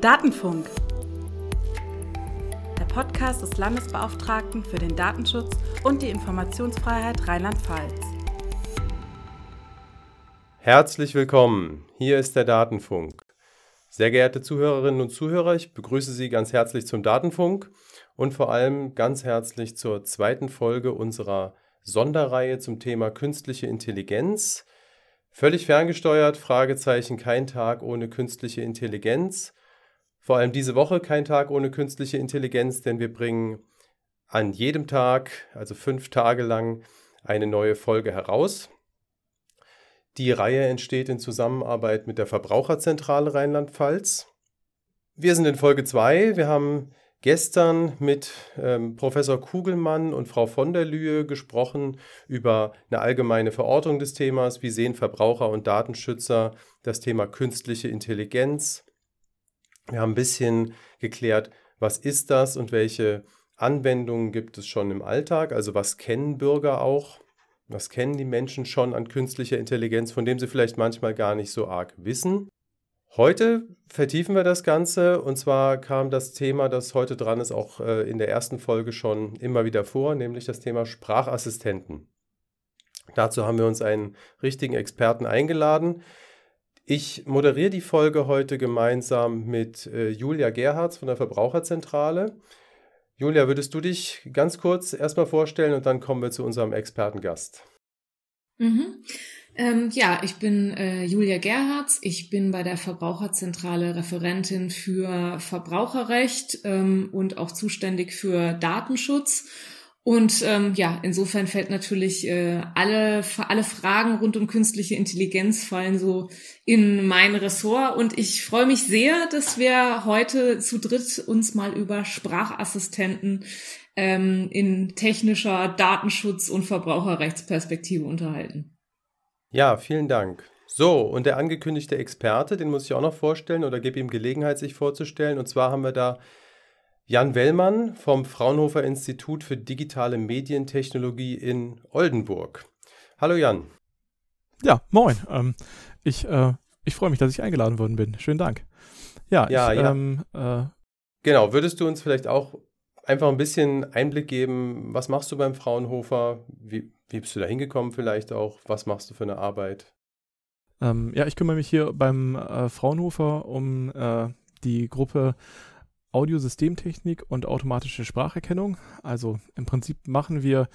Datenfunk. Der Podcast des Landesbeauftragten für den Datenschutz und die Informationsfreiheit Rheinland-Pfalz. Herzlich willkommen. Hier ist der Datenfunk. Sehr geehrte Zuhörerinnen und Zuhörer, ich begrüße Sie ganz herzlich zum Datenfunk und vor allem ganz herzlich zur zweiten Folge unserer Sonderreihe zum Thema künstliche Intelligenz. Völlig ferngesteuert, Fragezeichen, kein Tag ohne künstliche Intelligenz. Vor allem diese Woche kein Tag ohne künstliche Intelligenz, denn wir bringen an jedem Tag, also fünf Tage lang, eine neue Folge heraus. Die Reihe entsteht in Zusammenarbeit mit der Verbraucherzentrale Rheinland-Pfalz. Wir sind in Folge 2. Wir haben gestern mit ähm, Professor Kugelmann und Frau von der Lühe gesprochen über eine allgemeine Verortung des Themas. Wie sehen Verbraucher und Datenschützer das Thema künstliche Intelligenz? Wir haben ein bisschen geklärt, was ist das und welche Anwendungen gibt es schon im Alltag? Also was kennen Bürger auch? Was kennen die Menschen schon an künstlicher Intelligenz, von dem sie vielleicht manchmal gar nicht so arg wissen? Heute vertiefen wir das Ganze und zwar kam das Thema, das heute dran ist, auch äh, in der ersten Folge schon immer wieder vor, nämlich das Thema Sprachassistenten. Dazu haben wir uns einen richtigen Experten eingeladen. Ich moderiere die Folge heute gemeinsam mit äh, Julia Gerhards von der Verbraucherzentrale. Julia, würdest du dich ganz kurz erstmal vorstellen und dann kommen wir zu unserem Expertengast. Mhm. Ähm, ja, ich bin äh, Julia Gerhards. Ich bin bei der Verbraucherzentrale Referentin für Verbraucherrecht ähm, und auch zuständig für Datenschutz. Und ähm, ja, insofern fällt natürlich äh, alle, alle Fragen rund um künstliche Intelligenz fallen so in mein Ressort. Und ich freue mich sehr, dass wir heute zu dritt uns mal über Sprachassistenten ähm, in technischer Datenschutz- und Verbraucherrechtsperspektive unterhalten. Ja, vielen Dank. So, und der angekündigte Experte, den muss ich auch noch vorstellen oder gebe ihm Gelegenheit, sich vorzustellen. Und zwar haben wir da Jan Wellmann vom Fraunhofer Institut für digitale Medientechnologie in Oldenburg. Hallo Jan. Ja, moin. Ähm, ich äh, ich freue mich, dass ich eingeladen worden bin. Schönen Dank. Ja, ja, ich, ja. Ähm, äh, genau, würdest du uns vielleicht auch einfach ein bisschen Einblick geben, was machst du beim Fraunhofer? Wie, wie bist du da hingekommen vielleicht auch? Was machst du für eine Arbeit? Ähm, ja, ich kümmere mich hier beim äh, Fraunhofer um äh, die Gruppe Audiosystemtechnik und automatische Spracherkennung. Also im Prinzip machen wir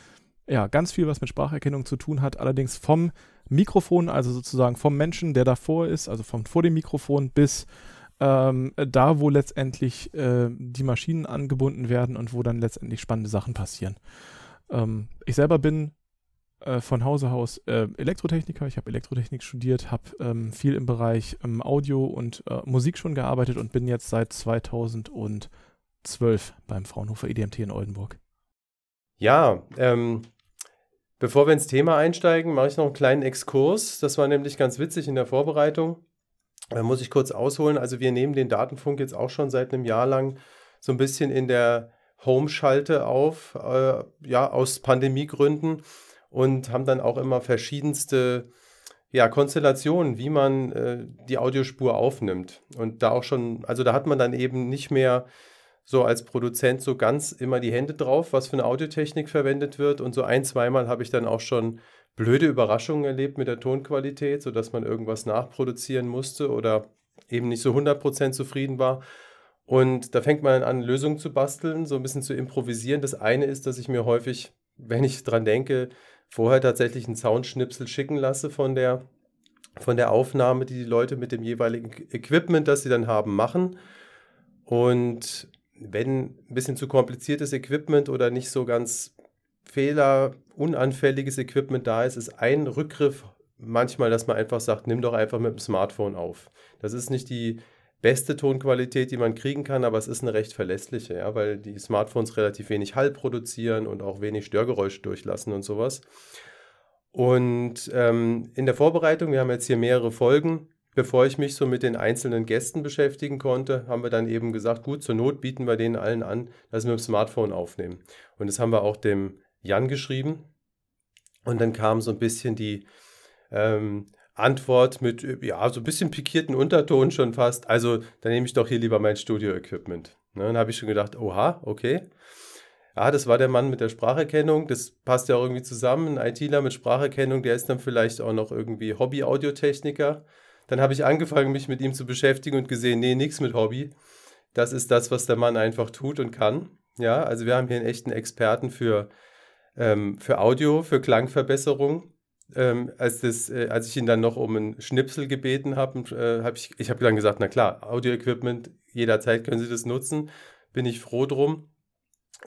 ja ganz viel, was mit Spracherkennung zu tun hat, allerdings vom Mikrofon, also sozusagen vom Menschen, der davor ist, also vom vor dem Mikrofon bis ähm, da, wo letztendlich äh, die Maschinen angebunden werden und wo dann letztendlich spannende Sachen passieren. Ähm, ich selber bin äh, von Hause aus äh, Elektrotechniker. Ich habe Elektrotechnik studiert, habe ähm, viel im Bereich ähm, Audio und äh, Musik schon gearbeitet und bin jetzt seit 2012 beim Fraunhofer EDMT in Oldenburg. Ja, ähm, bevor wir ins Thema einsteigen, mache ich noch einen kleinen Exkurs. Das war nämlich ganz witzig in der Vorbereitung. Da muss ich kurz ausholen. Also wir nehmen den Datenfunk jetzt auch schon seit einem Jahr lang so ein bisschen in der Home-Schalte auf, äh, ja, aus Pandemiegründen und haben dann auch immer verschiedenste ja, Konstellationen, wie man äh, die Audiospur aufnimmt. Und da auch schon, also da hat man dann eben nicht mehr so als Produzent so ganz immer die Hände drauf, was für eine Audiotechnik verwendet wird. Und so ein, zweimal habe ich dann auch schon blöde Überraschungen erlebt mit der Tonqualität, sodass man irgendwas nachproduzieren musste oder eben nicht so 100% zufrieden war. Und da fängt man an, Lösungen zu basteln, so ein bisschen zu improvisieren. Das eine ist, dass ich mir häufig, wenn ich dran denke, vorher tatsächlich einen Soundschnipsel schicken lasse von der, von der Aufnahme, die die Leute mit dem jeweiligen Equipment, das sie dann haben, machen. Und wenn ein bisschen zu kompliziertes Equipment oder nicht so ganz fehlerunanfälliges Equipment da ist, ist ein Rückgriff manchmal, dass man einfach sagt, nimm doch einfach mit dem Smartphone auf. Das ist nicht die beste Tonqualität, die man kriegen kann, aber es ist eine recht verlässliche, ja, weil die Smartphones relativ wenig Hall produzieren und auch wenig Störgeräusche durchlassen und sowas. Und ähm, in der Vorbereitung, wir haben jetzt hier mehrere Folgen, bevor ich mich so mit den einzelnen Gästen beschäftigen konnte, haben wir dann eben gesagt, gut, zur Not bieten wir denen allen an, dass wir mit dem Smartphone aufnehmen. Und das haben wir auch dem Jan geschrieben. Und dann kam so ein bisschen die ähm, Antwort mit, ja, so ein bisschen pikierten Unterton schon fast. Also, dann nehme ich doch hier lieber mein Studio-Equipment. Ne, dann habe ich schon gedacht, oha, okay. Ja, das war der Mann mit der Spracherkennung. Das passt ja auch irgendwie zusammen. Ein ITler mit Spracherkennung, der ist dann vielleicht auch noch irgendwie Hobby-Audiotechniker. Dann habe ich angefangen, mich mit ihm zu beschäftigen und gesehen, nee, nichts mit Hobby. Das ist das, was der Mann einfach tut und kann. Ja, also wir haben hier einen echten Experten für, ähm, für Audio, für Klangverbesserung. Ähm, als, das, äh, als ich ihn dann noch um einen Schnipsel gebeten habe, äh, habe ich, ich habe dann gesagt, na klar, Audio-Equipment, jederzeit können Sie das nutzen, bin ich froh drum.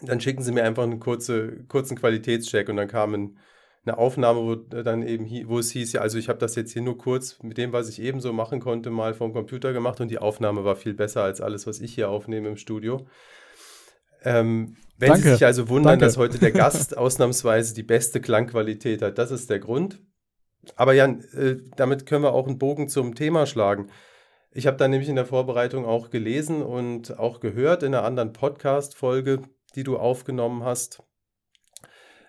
Dann schicken Sie mir einfach einen kurze, kurzen Qualitätscheck und dann kam ein, eine Aufnahme, wo dann eben wo es hieß, ja, also ich habe das jetzt hier nur kurz mit dem, was ich eben so machen konnte, mal vom Computer gemacht und die Aufnahme war viel besser als alles, was ich hier aufnehme im Studio. Ähm, wenn Danke. Sie sich also wundern, Danke. dass heute der Gast ausnahmsweise die beste Klangqualität hat, das ist der Grund. Aber Jan, äh, damit können wir auch einen Bogen zum Thema schlagen. Ich habe da nämlich in der Vorbereitung auch gelesen und auch gehört in einer anderen Podcast-Folge, die du aufgenommen hast.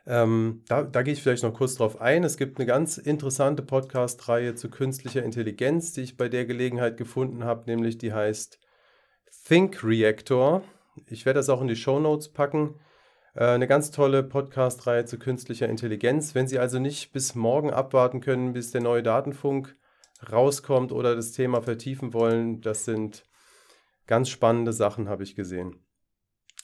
Ähm, da, da gehe ich vielleicht noch kurz drauf ein. Es gibt eine ganz interessante Podcast-Reihe zu künstlicher Intelligenz, die ich bei der Gelegenheit gefunden habe, nämlich die heißt Think Reactor. Ich werde das auch in die Show Notes packen. Äh, eine ganz tolle Podcast-Reihe zu künstlicher Intelligenz. Wenn Sie also nicht bis morgen abwarten können, bis der neue Datenfunk rauskommt oder das Thema vertiefen wollen, das sind ganz spannende Sachen, habe ich gesehen.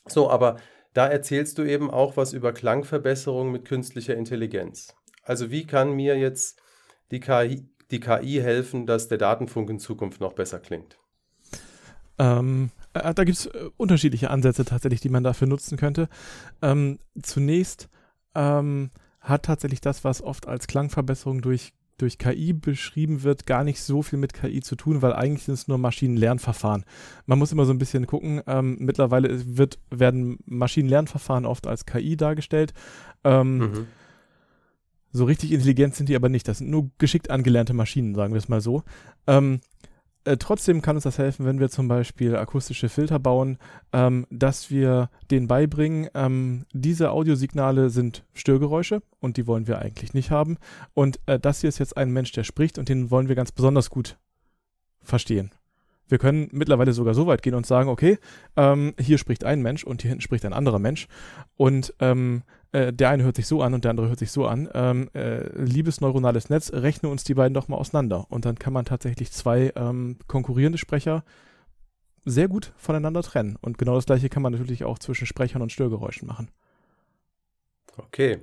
So, aber da erzählst du eben auch was über Klangverbesserung mit künstlicher Intelligenz. Also wie kann mir jetzt die KI, die KI helfen, dass der Datenfunk in Zukunft noch besser klingt? Ähm, äh, da gibt es äh, unterschiedliche Ansätze tatsächlich, die man dafür nutzen könnte. Ähm, zunächst ähm, hat tatsächlich das, was oft als Klangverbesserung durch, durch KI beschrieben wird, gar nicht so viel mit KI zu tun, weil eigentlich sind es nur Maschinenlernverfahren. Man muss immer so ein bisschen gucken. Ähm, mittlerweile wird, werden Maschinenlernverfahren oft als KI dargestellt. Ähm, mhm. So richtig intelligent sind die aber nicht. Das sind nur geschickt angelernte Maschinen, sagen wir es mal so. Ähm, äh, trotzdem kann uns das helfen, wenn wir zum Beispiel akustische Filter bauen, ähm, dass wir denen beibringen, ähm, diese Audiosignale sind Störgeräusche und die wollen wir eigentlich nicht haben. Und äh, das hier ist jetzt ein Mensch, der spricht und den wollen wir ganz besonders gut verstehen. Wir können mittlerweile sogar so weit gehen und sagen, okay, ähm, hier spricht ein Mensch und hier hinten spricht ein anderer Mensch. Und ähm, äh, der eine hört sich so an und der andere hört sich so an. Ähm, äh, liebes neuronales Netz, rechne uns die beiden doch mal auseinander. Und dann kann man tatsächlich zwei ähm, konkurrierende Sprecher sehr gut voneinander trennen. Und genau das gleiche kann man natürlich auch zwischen Sprechern und Störgeräuschen machen. Okay.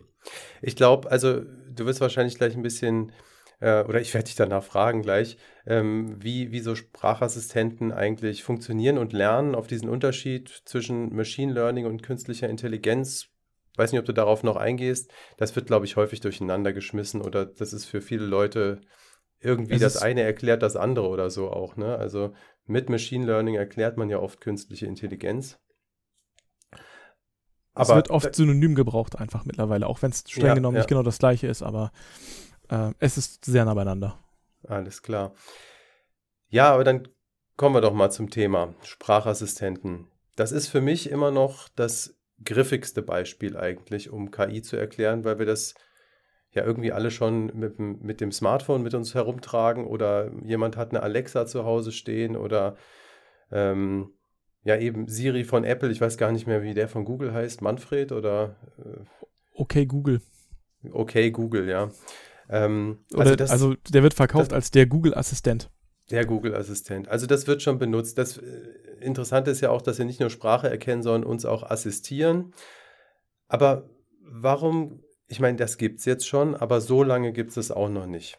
Ich glaube, also du wirst wahrscheinlich gleich ein bisschen äh, oder ich werde dich danach fragen gleich, ähm, wie, wie so Sprachassistenten eigentlich funktionieren und lernen auf diesen Unterschied zwischen Machine Learning und künstlicher Intelligenz. Weiß nicht, ob du darauf noch eingehst. Das wird, glaube ich, häufig durcheinander geschmissen oder das ist für viele Leute irgendwie das eine erklärt das andere oder so auch. Ne? Also mit Machine Learning erklärt man ja oft künstliche Intelligenz. Aber es wird oft synonym gebraucht einfach mittlerweile, auch wenn es streng ja, genommen ja. nicht genau das gleiche ist, aber äh, es ist sehr nah beieinander. Alles klar. Ja, aber dann kommen wir doch mal zum Thema Sprachassistenten. Das ist für mich immer noch das griffigste Beispiel eigentlich, um KI zu erklären, weil wir das ja irgendwie alle schon mit, mit dem Smartphone mit uns herumtragen oder jemand hat eine Alexa zu Hause stehen oder ähm, ja eben Siri von Apple, ich weiß gar nicht mehr, wie der von Google heißt, Manfred oder äh, Okay Google. Okay Google, ja. Ähm, also, das, also, der wird verkauft das, als der Google-Assistent. Der Google-Assistent. Also das wird schon benutzt. Das äh, Interessante ist ja auch, dass sie nicht nur Sprache erkennen, sondern uns auch assistieren. Aber warum, ich meine, das gibt es jetzt schon, aber so lange gibt es es auch noch nicht.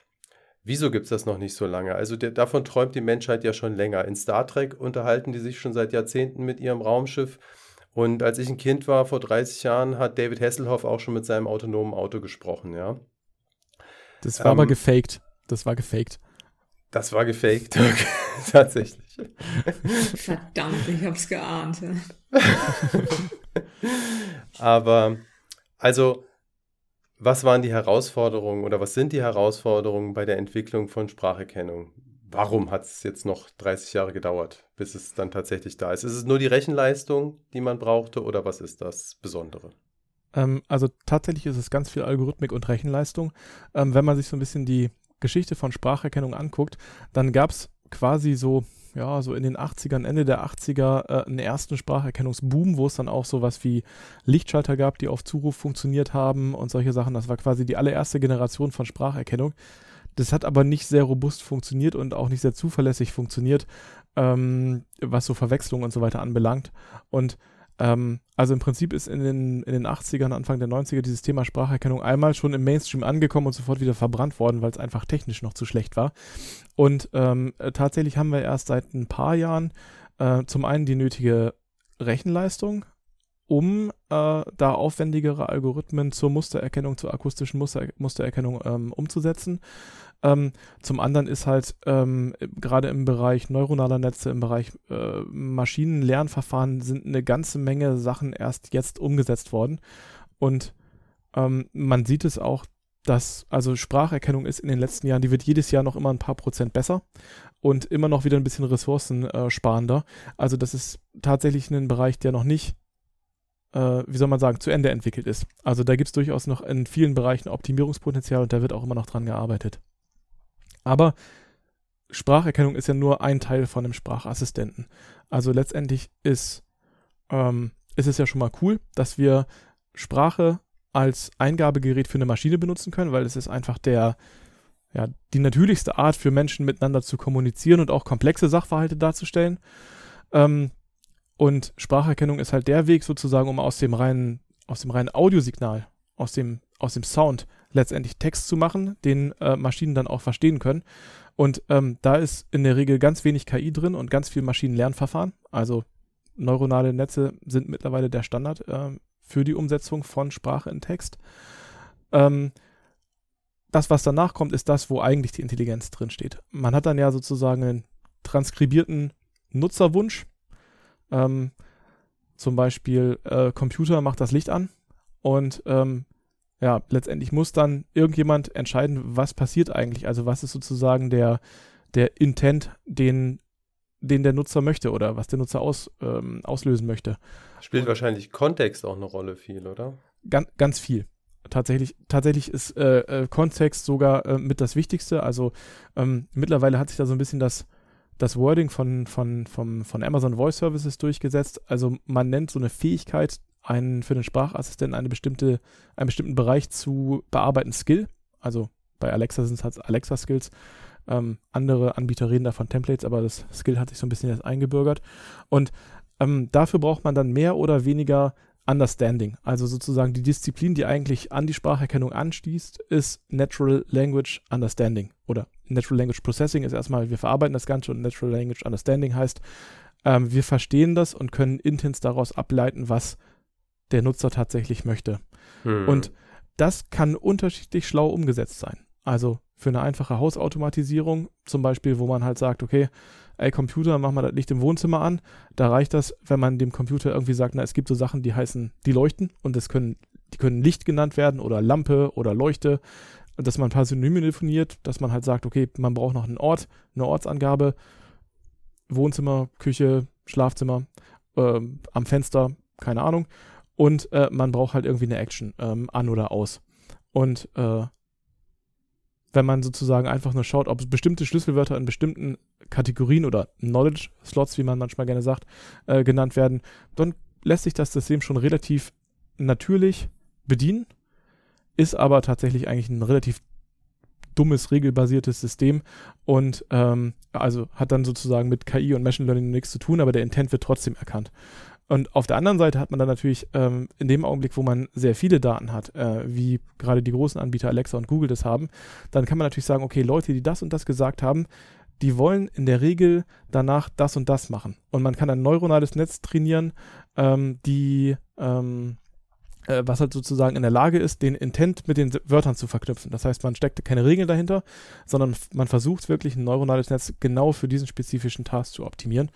Wieso gibt es das noch nicht so lange? Also der, davon träumt die Menschheit ja schon länger. In Star Trek unterhalten die sich schon seit Jahrzehnten mit ihrem Raumschiff. Und als ich ein Kind war, vor 30 Jahren, hat David Hasselhoff auch schon mit seinem autonomen Auto gesprochen, ja. Das war ähm, aber gefaked. Das war gefaked. Das war gefaked, okay. tatsächlich. Verdammt, ich hab's geahnt. aber, also, was waren die Herausforderungen oder was sind die Herausforderungen bei der Entwicklung von Spracherkennung? Warum hat es jetzt noch 30 Jahre gedauert, bis es dann tatsächlich da ist? Ist es nur die Rechenleistung, die man brauchte oder was ist das Besondere? Ähm, also tatsächlich ist es ganz viel Algorithmik und Rechenleistung. Ähm, wenn man sich so ein bisschen die Geschichte von Spracherkennung anguckt, dann gab es quasi so, ja, so in den 80ern, Ende der 80er, äh, einen ersten Spracherkennungsboom, wo es dann auch sowas wie Lichtschalter gab, die auf Zuruf funktioniert haben und solche Sachen. Das war quasi die allererste Generation von Spracherkennung. Das hat aber nicht sehr robust funktioniert und auch nicht sehr zuverlässig funktioniert, ähm, was so Verwechslung und so weiter anbelangt. Und ähm, also im Prinzip ist in den, in den 80ern, Anfang der 90er dieses Thema Spracherkennung einmal schon im Mainstream angekommen und sofort wieder verbrannt worden, weil es einfach technisch noch zu schlecht war. Und ähm, äh, tatsächlich haben wir erst seit ein paar Jahren äh, zum einen die nötige Rechenleistung, um äh, da aufwendigere Algorithmen zur Mustererkennung, zur akustischen Muster, Mustererkennung ähm, umzusetzen. Ähm, zum anderen ist halt ähm, gerade im Bereich neuronaler Netze, im Bereich äh, Maschinenlernverfahren sind eine ganze Menge Sachen erst jetzt umgesetzt worden. Und ähm, man sieht es auch, dass, also Spracherkennung ist in den letzten Jahren, die wird jedes Jahr noch immer ein paar Prozent besser und immer noch wieder ein bisschen ressourcensparender. Also das ist tatsächlich ein Bereich, der noch nicht äh, wie soll man sagen, zu Ende entwickelt ist. Also da gibt es durchaus noch in vielen Bereichen Optimierungspotenzial und da wird auch immer noch dran gearbeitet. Aber Spracherkennung ist ja nur ein Teil von einem Sprachassistenten. Also letztendlich ist, ähm, ist es ja schon mal cool, dass wir Sprache als Eingabegerät für eine Maschine benutzen können, weil es ist einfach der, ja, die natürlichste Art für Menschen miteinander zu kommunizieren und auch komplexe Sachverhalte darzustellen. Ähm, und Spracherkennung ist halt der Weg sozusagen, um aus dem reinen, aus dem reinen Audiosignal, aus dem, aus dem Sound letztendlich Text zu machen, den äh, Maschinen dann auch verstehen können. Und ähm, da ist in der Regel ganz wenig KI drin und ganz viel Maschinenlernverfahren. Also neuronale Netze sind mittlerweile der Standard äh, für die Umsetzung von Sprache in Text. Ähm, das, was danach kommt, ist das, wo eigentlich die Intelligenz drin steht. Man hat dann ja sozusagen einen transkribierten Nutzerwunsch. Ähm, zum Beispiel äh, Computer macht das Licht an und ähm, ja, letztendlich muss dann irgendjemand entscheiden, was passiert eigentlich. Also was ist sozusagen der, der Intent, den, den der Nutzer möchte oder was der Nutzer aus, ähm, auslösen möchte. Spielt Und wahrscheinlich Kontext auch eine Rolle viel, oder? Ganz, ganz viel. Tatsächlich, tatsächlich ist äh, äh, Kontext sogar äh, mit das Wichtigste. Also ähm, mittlerweile hat sich da so ein bisschen das, das Wording von, von, von, von Amazon Voice Services durchgesetzt. Also man nennt so eine Fähigkeit einen, für den Sprachassistenten eine bestimmte, einen bestimmten Bereich zu bearbeiten Skill. Also bei Alexa sind es halt Alexa-Skills. Ähm, andere Anbieter reden da von Templates, aber das Skill hat sich so ein bisschen jetzt eingebürgert. Und ähm, dafür braucht man dann mehr oder weniger Understanding. Also sozusagen die Disziplin, die eigentlich an die Spracherkennung anstießt, ist Natural Language Understanding. Oder Natural Language Processing ist erstmal, wir verarbeiten das Ganze und Natural Language Understanding heißt, ähm, wir verstehen das und können intens daraus ableiten, was der Nutzer tatsächlich möchte. Hm. Und das kann unterschiedlich schlau umgesetzt sein. Also für eine einfache Hausautomatisierung, zum Beispiel, wo man halt sagt, okay, ey Computer, mach mal das Licht im Wohnzimmer an. Da reicht das, wenn man dem Computer irgendwie sagt, na, es gibt so Sachen, die heißen, die leuchten und das können, die können Licht genannt werden oder Lampe oder Leuchte, dass man ein paar Synonyme definiert, dass man halt sagt, okay, man braucht noch einen Ort, eine Ortsangabe, Wohnzimmer, Küche, Schlafzimmer, äh, am Fenster, keine Ahnung und äh, man braucht halt irgendwie eine Action ähm, an oder aus. Und äh, wenn man sozusagen einfach nur schaut, ob bestimmte Schlüsselwörter in bestimmten Kategorien oder Knowledge-Slots, wie man manchmal gerne sagt, äh, genannt werden, dann lässt sich das System schon relativ natürlich bedienen, ist aber tatsächlich eigentlich ein relativ dummes, regelbasiertes System und ähm, also hat dann sozusagen mit KI und Machine Learning nichts zu tun, aber der Intent wird trotzdem erkannt. Und auf der anderen Seite hat man dann natürlich ähm, in dem Augenblick, wo man sehr viele Daten hat, äh, wie gerade die großen Anbieter Alexa und Google das haben, dann kann man natürlich sagen, okay, Leute, die das und das gesagt haben, die wollen in der Regel danach das und das machen. Und man kann ein neuronales Netz trainieren, ähm, die ähm, äh, was halt sozusagen in der Lage ist, den Intent mit den Wörtern zu verknüpfen. Das heißt, man steckt keine Regeln dahinter, sondern man versucht wirklich ein neuronales Netz genau für diesen spezifischen Task zu optimieren.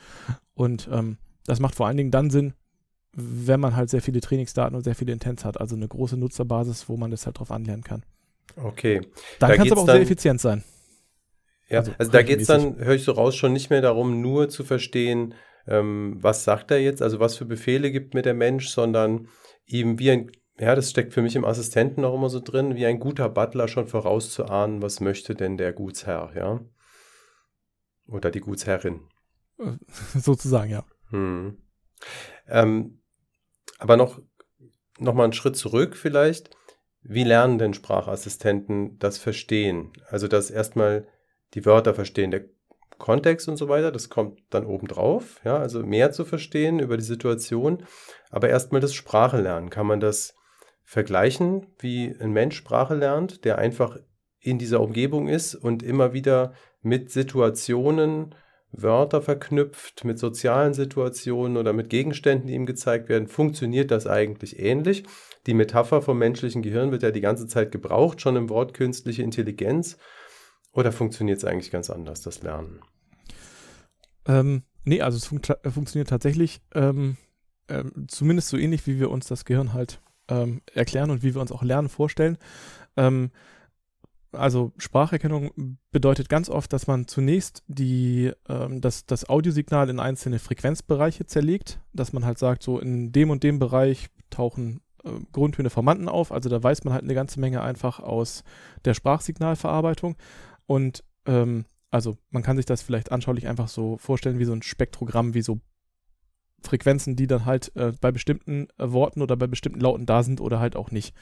Und ähm, das macht vor allen Dingen dann Sinn, wenn man halt sehr viele Trainingsdaten und sehr viele Intents hat, also eine große Nutzerbasis, wo man das halt drauf anlernen kann. Okay. Dann da kann es aber auch sehr effizient sein. Ja, also, also da geht es dann, höre ich so raus, schon nicht mehr darum, nur zu verstehen, ähm, was sagt er jetzt, also was für Befehle gibt mir der Mensch, sondern ihm wie ein, ja, das steckt für mich im Assistenten auch immer so drin, wie ein guter Butler schon vorauszuahnen, was möchte denn der Gutsherr, ja? Oder die Gutsherrin. Sozusagen, ja. Hm. Ähm, aber noch, noch mal einen Schritt zurück vielleicht. Wie lernen denn Sprachassistenten das Verstehen? Also das erstmal die Wörter verstehen, der Kontext und so weiter, das kommt dann obendrauf, ja, also mehr zu verstehen über die Situation, aber erstmal das Sprache lernen. Kann man das vergleichen, wie ein Mensch Sprache lernt, der einfach in dieser Umgebung ist und immer wieder mit Situationen Wörter verknüpft, mit sozialen Situationen oder mit Gegenständen, die ihm gezeigt werden, funktioniert das eigentlich ähnlich. Die Metapher vom menschlichen Gehirn wird ja die ganze Zeit gebraucht, schon im Wort künstliche Intelligenz. Oder funktioniert es eigentlich ganz anders, das Lernen? Ähm, nee, also es fun funktioniert tatsächlich ähm, ähm, zumindest so ähnlich, wie wir uns das Gehirn halt ähm, erklären und wie wir uns auch Lernen vorstellen. Ähm, also Spracherkennung bedeutet ganz oft, dass man zunächst die, ähm, das, das Audiosignal in einzelne Frequenzbereiche zerlegt, dass man halt sagt, so in dem und dem Bereich tauchen äh, Grundtöne vorhanden auf. Also da weiß man halt eine ganze Menge einfach aus der Sprachsignalverarbeitung. Und ähm, also man kann sich das vielleicht anschaulich einfach so vorstellen wie so ein Spektrogramm, wie so Frequenzen, die dann halt äh, bei bestimmten äh, Worten oder bei bestimmten Lauten da sind oder halt auch nicht.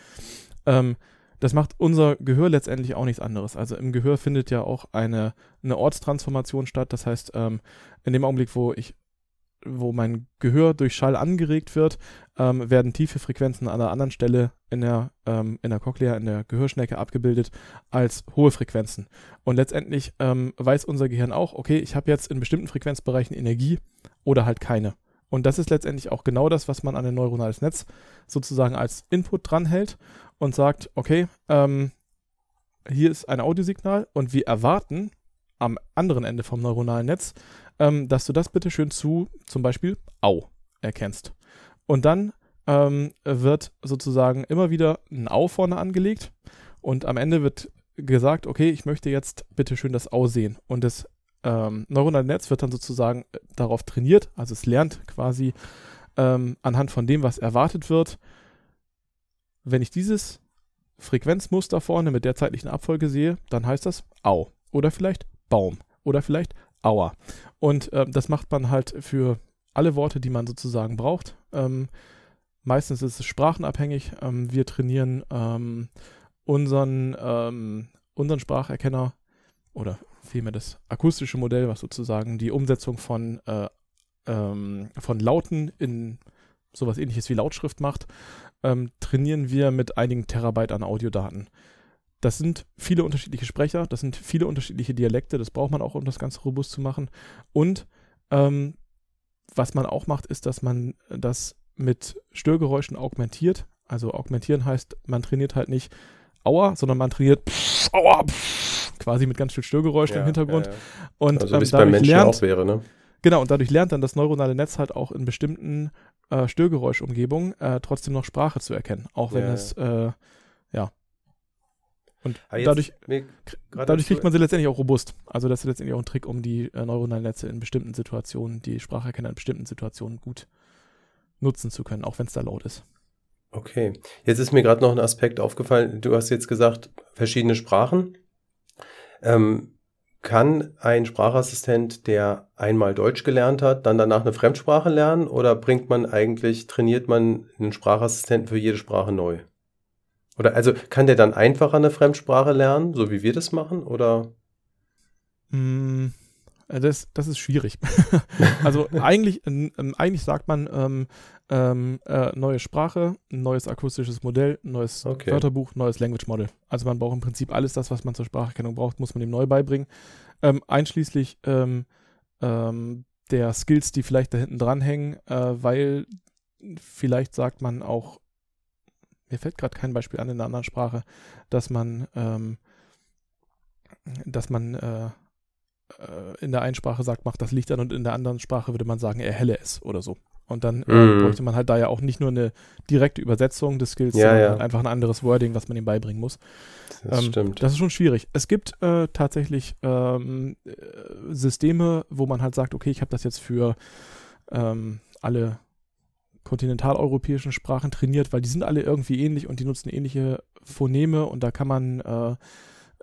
Ähm, das macht unser Gehör letztendlich auch nichts anderes. Also im Gehör findet ja auch eine, eine Ortstransformation statt. Das heißt, ähm, in dem Augenblick, wo ich wo mein Gehör durch Schall angeregt wird, ähm, werden tiefe Frequenzen an einer anderen Stelle in der, ähm, in der Cochlea, in der Gehörschnecke abgebildet als hohe Frequenzen. Und letztendlich ähm, weiß unser Gehirn auch, okay, ich habe jetzt in bestimmten Frequenzbereichen Energie oder halt keine. Und das ist letztendlich auch genau das, was man an ein neuronales Netz sozusagen als Input dranhält und sagt, okay, ähm, hier ist ein Audiosignal und wir erwarten am anderen Ende vom neuronalen Netz, ähm, dass du das bitte schön zu zum Beispiel Au erkennst. Und dann ähm, wird sozusagen immer wieder ein Au vorne angelegt und am Ende wird gesagt, okay, ich möchte jetzt bitte schön das Au sehen. Und das ähm, neuronale Netz wird dann sozusagen äh, darauf trainiert, also es lernt quasi ähm, anhand von dem, was erwartet wird. Wenn ich dieses Frequenzmuster vorne mit der zeitlichen Abfolge sehe, dann heißt das Au oder vielleicht Baum oder vielleicht Aua. Und äh, das macht man halt für alle Worte, die man sozusagen braucht. Ähm, meistens ist es sprachenabhängig. Ähm, wir trainieren ähm, unseren, ähm, unseren Spracherkenner oder vielmehr das akustische Modell, was sozusagen die Umsetzung von, äh, ähm, von Lauten in sowas ähnliches wie Lautschrift macht, ähm, trainieren wir mit einigen Terabyte an Audiodaten. Das sind viele unterschiedliche Sprecher, das sind viele unterschiedliche Dialekte, das braucht man auch, um das Ganze robust zu machen. Und ähm, was man auch macht, ist, dass man das mit Störgeräuschen augmentiert. Also augmentieren heißt, man trainiert halt nicht Aua, sondern man trainiert pff, Aua, pff, quasi mit ganz viel Störgeräuschen ja, im Hintergrund. Ja, ja. Und also, ähm, Menschen lernt, auch wäre, ne? Genau, und dadurch lernt dann das neuronale Netz halt auch in bestimmten äh, Störgeräuschumgebungen äh, trotzdem noch Sprache zu erkennen. Auch wenn es, äh, ja, und dadurch, dadurch kriegt man sie letztendlich auch robust. Also das ist letztendlich auch ein Trick, um die äh, neuronalen Netze in bestimmten Situationen, die Spracherkenner in bestimmten Situationen gut nutzen zu können, auch wenn es da laut ist. Okay, jetzt ist mir gerade noch ein Aspekt aufgefallen. Du hast jetzt gesagt, verschiedene Sprachen. Ähm, kann ein Sprachassistent, der einmal Deutsch gelernt hat, dann danach eine Fremdsprache lernen oder bringt man eigentlich, trainiert man einen Sprachassistenten für jede Sprache neu? Oder also kann der dann einfacher eine Fremdsprache lernen, so wie wir das machen? Oder? Äh, das, das ist schwierig. also eigentlich, ähm, eigentlich sagt man ähm, ähm, äh, neue Sprache, neues akustisches Modell, neues okay. Wörterbuch, neues Language Model. Also man braucht im Prinzip alles das, was man zur Spracherkennung braucht, muss man ihm neu beibringen. Ähm, einschließlich ähm, ähm, der Skills, die vielleicht da hinten dranhängen, äh, weil vielleicht sagt man auch mir fällt gerade kein Beispiel an in einer anderen Sprache, dass man, dass man äh, äh, in der einen Sprache sagt, macht das Licht an und in der anderen Sprache würde man sagen, erhelle es oder so. Und dann äh, mm. bräuchte man halt da ja auch nicht nur eine direkte Übersetzung des Skills, ja, sondern ja. Halt einfach ein anderes Wording, was man ihm beibringen muss. Das ähm, stimmt. Das ist schon schwierig. Es gibt äh, tatsächlich ähm, äh, Systeme, wo man halt sagt, okay, ich habe das jetzt für ähm, alle kontinentaleuropäischen Sprachen trainiert, weil die sind alle irgendwie ähnlich und die nutzen ähnliche Phoneme und da kann man äh,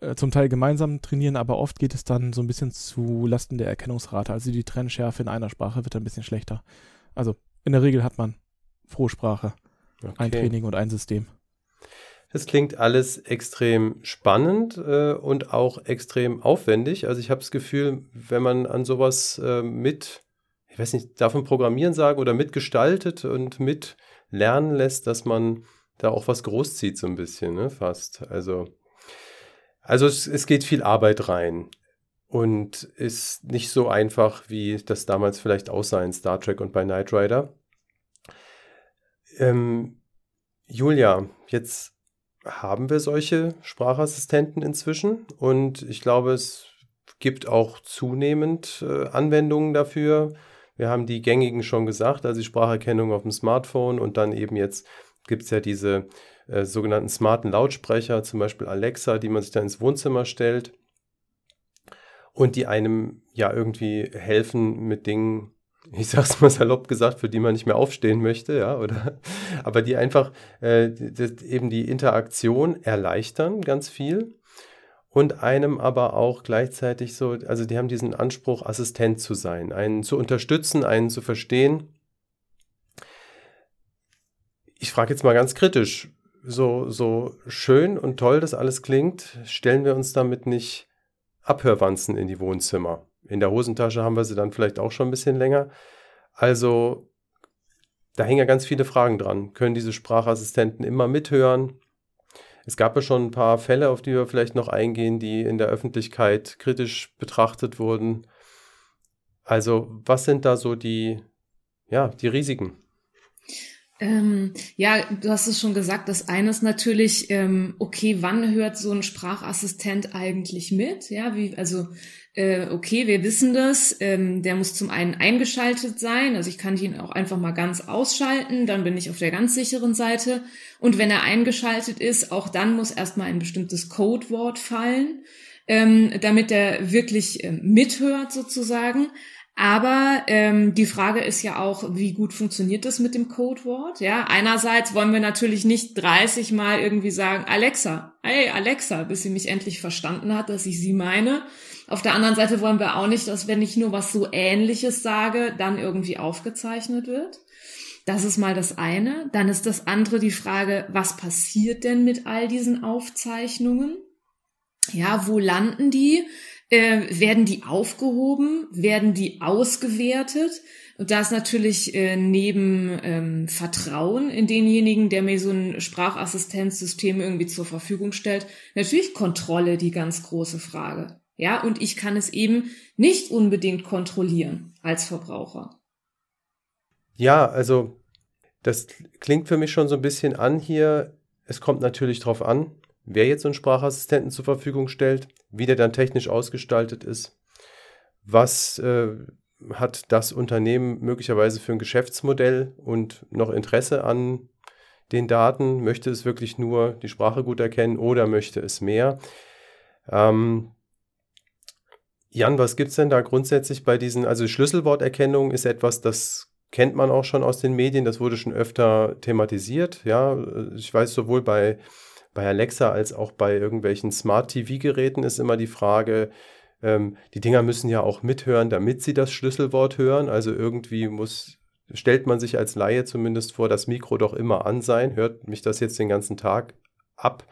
äh, zum Teil gemeinsam trainieren, aber oft geht es dann so ein bisschen zu Lasten der Erkennungsrate. Also die Trennschärfe in einer Sprache wird ein bisschen schlechter. Also in der Regel hat man pro Sprache okay. ein Training und ein System. Das klingt alles extrem spannend äh, und auch extrem aufwendig. Also ich habe das Gefühl, wenn man an sowas äh, mit, ich weiß nicht, davon Programmieren sagen oder mitgestaltet und mit lernen lässt, dass man da auch was großzieht so ein bisschen, ne, fast. Also also es, es geht viel Arbeit rein und ist nicht so einfach, wie das damals vielleicht aussah in Star Trek und bei Knight Rider. Ähm, Julia, jetzt haben wir solche Sprachassistenten inzwischen und ich glaube, es gibt auch zunehmend äh, Anwendungen dafür. Wir haben die gängigen schon gesagt, also die Spracherkennung auf dem Smartphone und dann eben jetzt gibt es ja diese äh, sogenannten smarten Lautsprecher, zum Beispiel Alexa, die man sich dann ins Wohnzimmer stellt und die einem ja irgendwie helfen mit Dingen, ich sag's mal salopp gesagt, für die man nicht mehr aufstehen möchte, ja, oder, aber die einfach äh, die, eben die Interaktion erleichtern ganz viel und einem aber auch gleichzeitig so, also die haben diesen Anspruch, Assistent zu sein, einen zu unterstützen, einen zu verstehen. Ich frage jetzt mal ganz kritisch, so, so schön und toll das alles klingt, stellen wir uns damit nicht Abhörwanzen in die Wohnzimmer. In der Hosentasche haben wir sie dann vielleicht auch schon ein bisschen länger. Also da hängen ja ganz viele Fragen dran. Können diese Sprachassistenten immer mithören? Es gab ja schon ein paar Fälle, auf die wir vielleicht noch eingehen, die in der Öffentlichkeit kritisch betrachtet wurden. Also was sind da so die, ja, die Risiken? Ähm, ja, du hast es schon gesagt. Das eine ist natürlich, ähm, okay, wann hört so ein Sprachassistent eigentlich mit? Ja, wie, also, äh, okay, wir wissen das. Ähm, der muss zum einen eingeschaltet sein. Also ich kann ihn auch einfach mal ganz ausschalten. Dann bin ich auf der ganz sicheren Seite. Und wenn er eingeschaltet ist, auch dann muss erstmal ein bestimmtes Codewort fallen, ähm, damit er wirklich äh, mithört sozusagen. Aber ähm, die Frage ist ja auch, wie gut funktioniert das mit dem Codewort? Ja, einerseits wollen wir natürlich nicht 30 Mal irgendwie sagen, Alexa, hey Alexa, bis sie mich endlich verstanden hat, dass ich sie meine. Auf der anderen Seite wollen wir auch nicht, dass wenn ich nur was so Ähnliches sage, dann irgendwie aufgezeichnet wird. Das ist mal das eine. Dann ist das andere die Frage, was passiert denn mit all diesen Aufzeichnungen? Ja, wo landen die? Äh, werden die aufgehoben? Werden die ausgewertet? Und da ist natürlich äh, neben ähm, Vertrauen in denjenigen, der mir so ein Sprachassistenzsystem irgendwie zur Verfügung stellt, natürlich Kontrolle die ganz große Frage. Ja, und ich kann es eben nicht unbedingt kontrollieren als Verbraucher. Ja, also das klingt für mich schon so ein bisschen an hier. Es kommt natürlich darauf an, wer jetzt so einen Sprachassistenten zur Verfügung stellt, wie der dann technisch ausgestaltet ist, was äh, hat das Unternehmen möglicherweise für ein Geschäftsmodell und noch Interesse an den Daten? Möchte es wirklich nur die Sprache gut erkennen oder möchte es mehr? Ähm, Jan, was gibt es denn da grundsätzlich bei diesen, also Schlüsselworterkennung ist etwas, das kennt man auch schon aus den Medien, das wurde schon öfter thematisiert. Ja, ich weiß sowohl bei bei Alexa als auch bei irgendwelchen Smart-TV-Geräten ist immer die Frage, ähm, die Dinger müssen ja auch mithören, damit sie das Schlüsselwort hören. Also irgendwie muss, stellt man sich als Laie zumindest vor, das Mikro doch immer an sein. Hört mich das jetzt den ganzen Tag ab?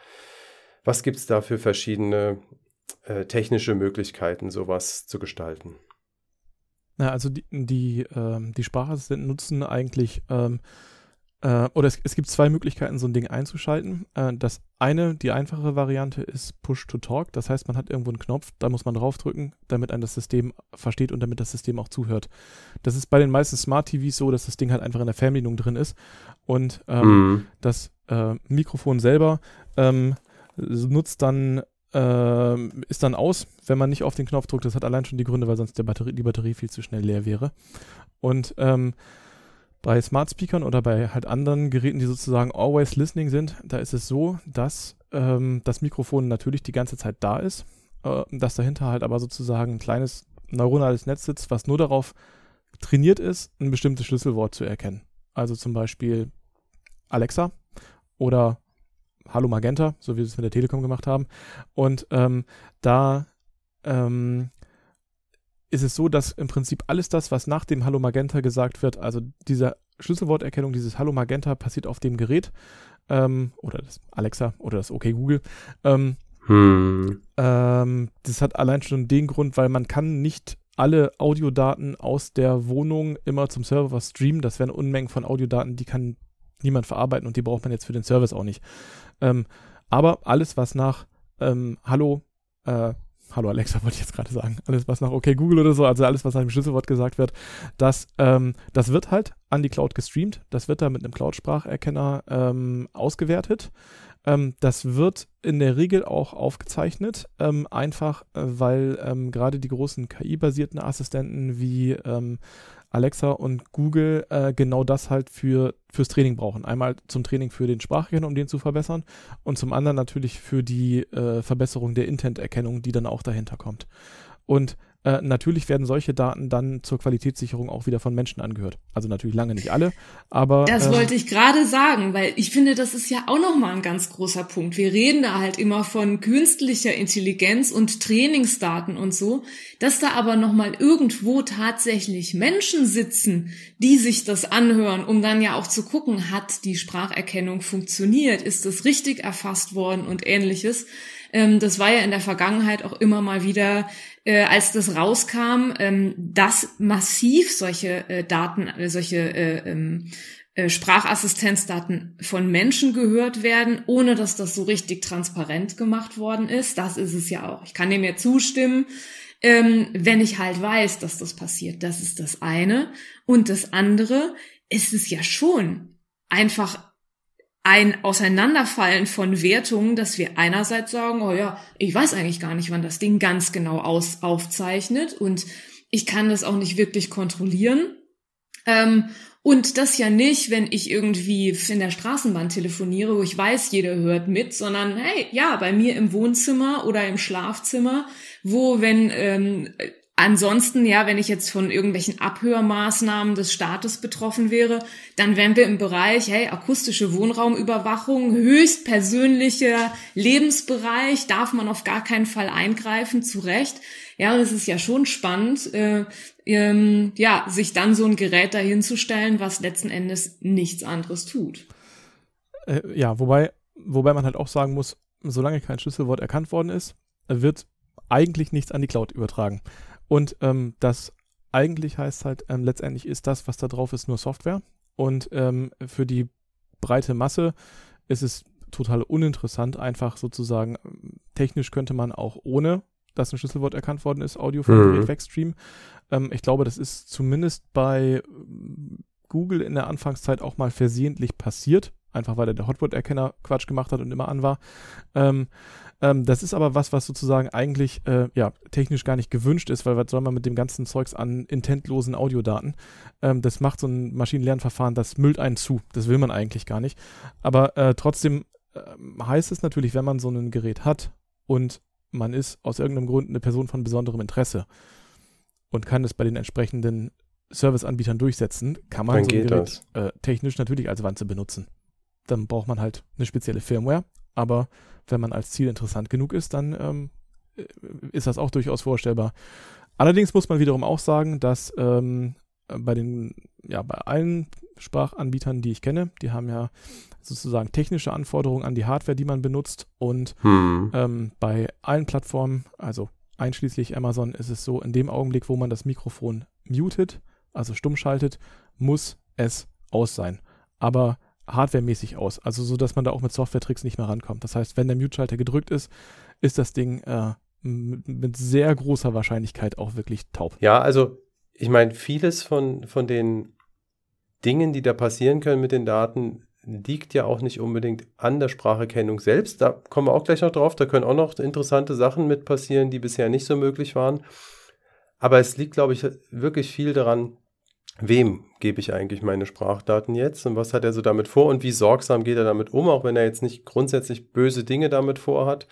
Was gibt es da für verschiedene äh, technische Möglichkeiten, sowas zu gestalten? Na, also die, die, ähm, die Sprachassistenten nutzen eigentlich ähm, äh, oder es, es, gibt zwei Möglichkeiten, so ein Ding einzuschalten. Äh, das eine, die einfache Variante ist Push to Talk. Das heißt, man hat irgendwo einen Knopf, da muss man draufdrücken, damit ein das System versteht und damit das System auch zuhört. Das ist bei den meisten Smart TVs so, dass das Ding halt einfach in der Fernbedienung drin ist und ähm, mhm. das äh, Mikrofon selber ähm, nutzt dann äh, ist dann aus, wenn man nicht auf den Knopf drückt. Das hat allein schon die Gründe, weil sonst Batterie, die Batterie viel zu schnell leer wäre. Und ähm, bei Smart Speakern oder bei halt anderen Geräten, die sozusagen always listening sind, da ist es so, dass ähm, das Mikrofon natürlich die ganze Zeit da ist, äh, dass dahinter halt aber sozusagen ein kleines neuronales Netz sitzt, was nur darauf trainiert ist, ein bestimmtes Schlüsselwort zu erkennen. also zum Beispiel Alexa oder Hallo Magenta, so wie wir es mit der Telekom gemacht haben. Und ähm, da ähm, ist es so, dass im Prinzip alles das, was nach dem Hallo Magenta gesagt wird, also diese Schlüsselworterkennung, dieses Hallo Magenta passiert auf dem Gerät ähm, oder das Alexa oder das OK Google. Ähm, hm. ähm, das hat allein schon den Grund, weil man kann nicht alle Audiodaten aus der Wohnung immer zum Server streamen. Das wären Unmengen von Audiodaten, die kann niemand verarbeiten und die braucht man jetzt für den Service auch nicht. Ähm, aber alles, was nach ähm, Hallo, äh, Hallo Alexa wollte ich jetzt gerade sagen, alles, was nach OK Google oder so, also alles, was nach dem Schlüsselwort gesagt wird, das, ähm, das wird halt an die Cloud gestreamt. Das wird da mit einem Cloud-Spracherkenner ähm, ausgewertet. Ähm, das wird in der Regel auch aufgezeichnet, ähm, einfach äh, weil ähm, gerade die großen KI-basierten Assistenten wie ähm, Alexa und Google äh, genau das halt für, fürs Training brauchen. Einmal zum Training für den Spracherkennung, um den zu verbessern, und zum anderen natürlich für die äh, Verbesserung der Intent-Erkennung, die dann auch dahinter kommt. Und äh, natürlich werden solche Daten dann zur Qualitätssicherung auch wieder von Menschen angehört. Also natürlich lange nicht alle, aber. Das ähm, wollte ich gerade sagen, weil ich finde, das ist ja auch nochmal ein ganz großer Punkt. Wir reden da halt immer von künstlicher Intelligenz und Trainingsdaten und so, dass da aber nochmal irgendwo tatsächlich Menschen sitzen, die sich das anhören, um dann ja auch zu gucken, hat die Spracherkennung funktioniert, ist das richtig erfasst worden und ähnliches. Ähm, das war ja in der Vergangenheit auch immer mal wieder, äh, als das rauskam, ähm, dass massiv solche äh, Daten, äh, solche äh, ähm, äh, Sprachassistenzdaten von Menschen gehört werden, ohne dass das so richtig transparent gemacht worden ist. Das ist es ja auch. Ich kann dem ja zustimmen. Ähm, wenn ich halt weiß, dass das passiert. Das ist das eine. Und das andere ist es ja schon einfach ein Auseinanderfallen von Wertungen, dass wir einerseits sagen, oh ja, ich weiß eigentlich gar nicht, wann das Ding ganz genau aus, aufzeichnet und ich kann das auch nicht wirklich kontrollieren. Ähm, und das ja nicht, wenn ich irgendwie in der Straßenbahn telefoniere, wo ich weiß, jeder hört mit, sondern hey, ja, bei mir im Wohnzimmer oder im Schlafzimmer, wo, wenn ähm, Ansonsten, ja, wenn ich jetzt von irgendwelchen Abhörmaßnahmen des Staates betroffen wäre, dann wären wir im Bereich, hey, akustische Wohnraumüberwachung, höchst persönlicher Lebensbereich, darf man auf gar keinen Fall eingreifen, zu Recht. Ja, und es ist ja schon spannend, äh, ähm, ja, sich dann so ein Gerät dahinzustellen, was letzten Endes nichts anderes tut. Äh, ja, wobei, wobei man halt auch sagen muss, solange kein Schlüsselwort erkannt worden ist, wird eigentlich nichts an die Cloud übertragen. Und ähm, das eigentlich heißt halt, ähm, letztendlich ist das, was da drauf ist, nur Software. Und ähm, für die breite Masse ist es total uninteressant, einfach sozusagen, technisch könnte man auch ohne, dass ein Schlüsselwort erkannt worden ist, Audio vom mhm. Gerät wegstreamen. Ähm, ich glaube, das ist zumindest bei Google in der Anfangszeit auch mal versehentlich passiert, einfach weil er der Hotword-Erkenner Quatsch gemacht hat und immer an war. Ähm, ähm, das ist aber was, was sozusagen eigentlich äh, ja, technisch gar nicht gewünscht ist, weil was soll man mit dem ganzen Zeugs an intentlosen Audiodaten? Ähm, das macht so ein Maschinenlernverfahren, das müllt einen zu. Das will man eigentlich gar nicht. Aber äh, trotzdem äh, heißt es natürlich, wenn man so ein Gerät hat und man ist aus irgendeinem Grund eine Person von besonderem Interesse und kann es bei den entsprechenden Serviceanbietern durchsetzen, kann man Dann so ein Gerät äh, technisch natürlich als Wanze benutzen. Dann braucht man halt eine spezielle Firmware, aber wenn man als Ziel interessant genug ist, dann ähm, äh, ist das auch durchaus vorstellbar. Allerdings muss man wiederum auch sagen, dass ähm, bei den, ja, bei allen Sprachanbietern, die ich kenne, die haben ja sozusagen technische Anforderungen an die Hardware, die man benutzt. Und hm. ähm, bei allen Plattformen, also einschließlich Amazon, ist es so, in dem Augenblick, wo man das Mikrofon mutet, also stumm schaltet, muss es aus sein. Aber hardwaremäßig aus. Also so, dass man da auch mit Software-Tricks nicht mehr rankommt. Das heißt, wenn der Mute-Schalter gedrückt ist, ist das Ding äh, mit sehr großer Wahrscheinlichkeit auch wirklich taub. Ja, also ich meine, vieles von, von den Dingen, die da passieren können mit den Daten, liegt ja auch nicht unbedingt an der Spracherkennung selbst. Da kommen wir auch gleich noch drauf. Da können auch noch interessante Sachen mit passieren, die bisher nicht so möglich waren. Aber es liegt, glaube ich, wirklich viel daran, wem gebe ich eigentlich meine Sprachdaten jetzt und was hat er so damit vor und wie sorgsam geht er damit um, auch wenn er jetzt nicht grundsätzlich böse Dinge damit vorhat.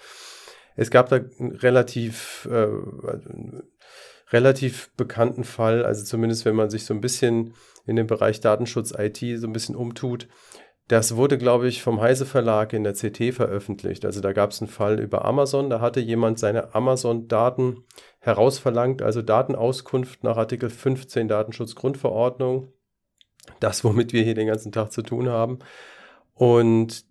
Es gab da relativ, äh, relativ bekannten Fall, also zumindest wenn man sich so ein bisschen in dem Bereich Datenschutz IT so ein bisschen umtut. Das wurde, glaube ich, vom Heise Verlag in der CT veröffentlicht. Also da gab es einen Fall über Amazon. Da hatte jemand seine Amazon-Daten herausverlangt, also Datenauskunft nach Artikel 15 Datenschutzgrundverordnung. Das, womit wir hier den ganzen Tag zu tun haben. Und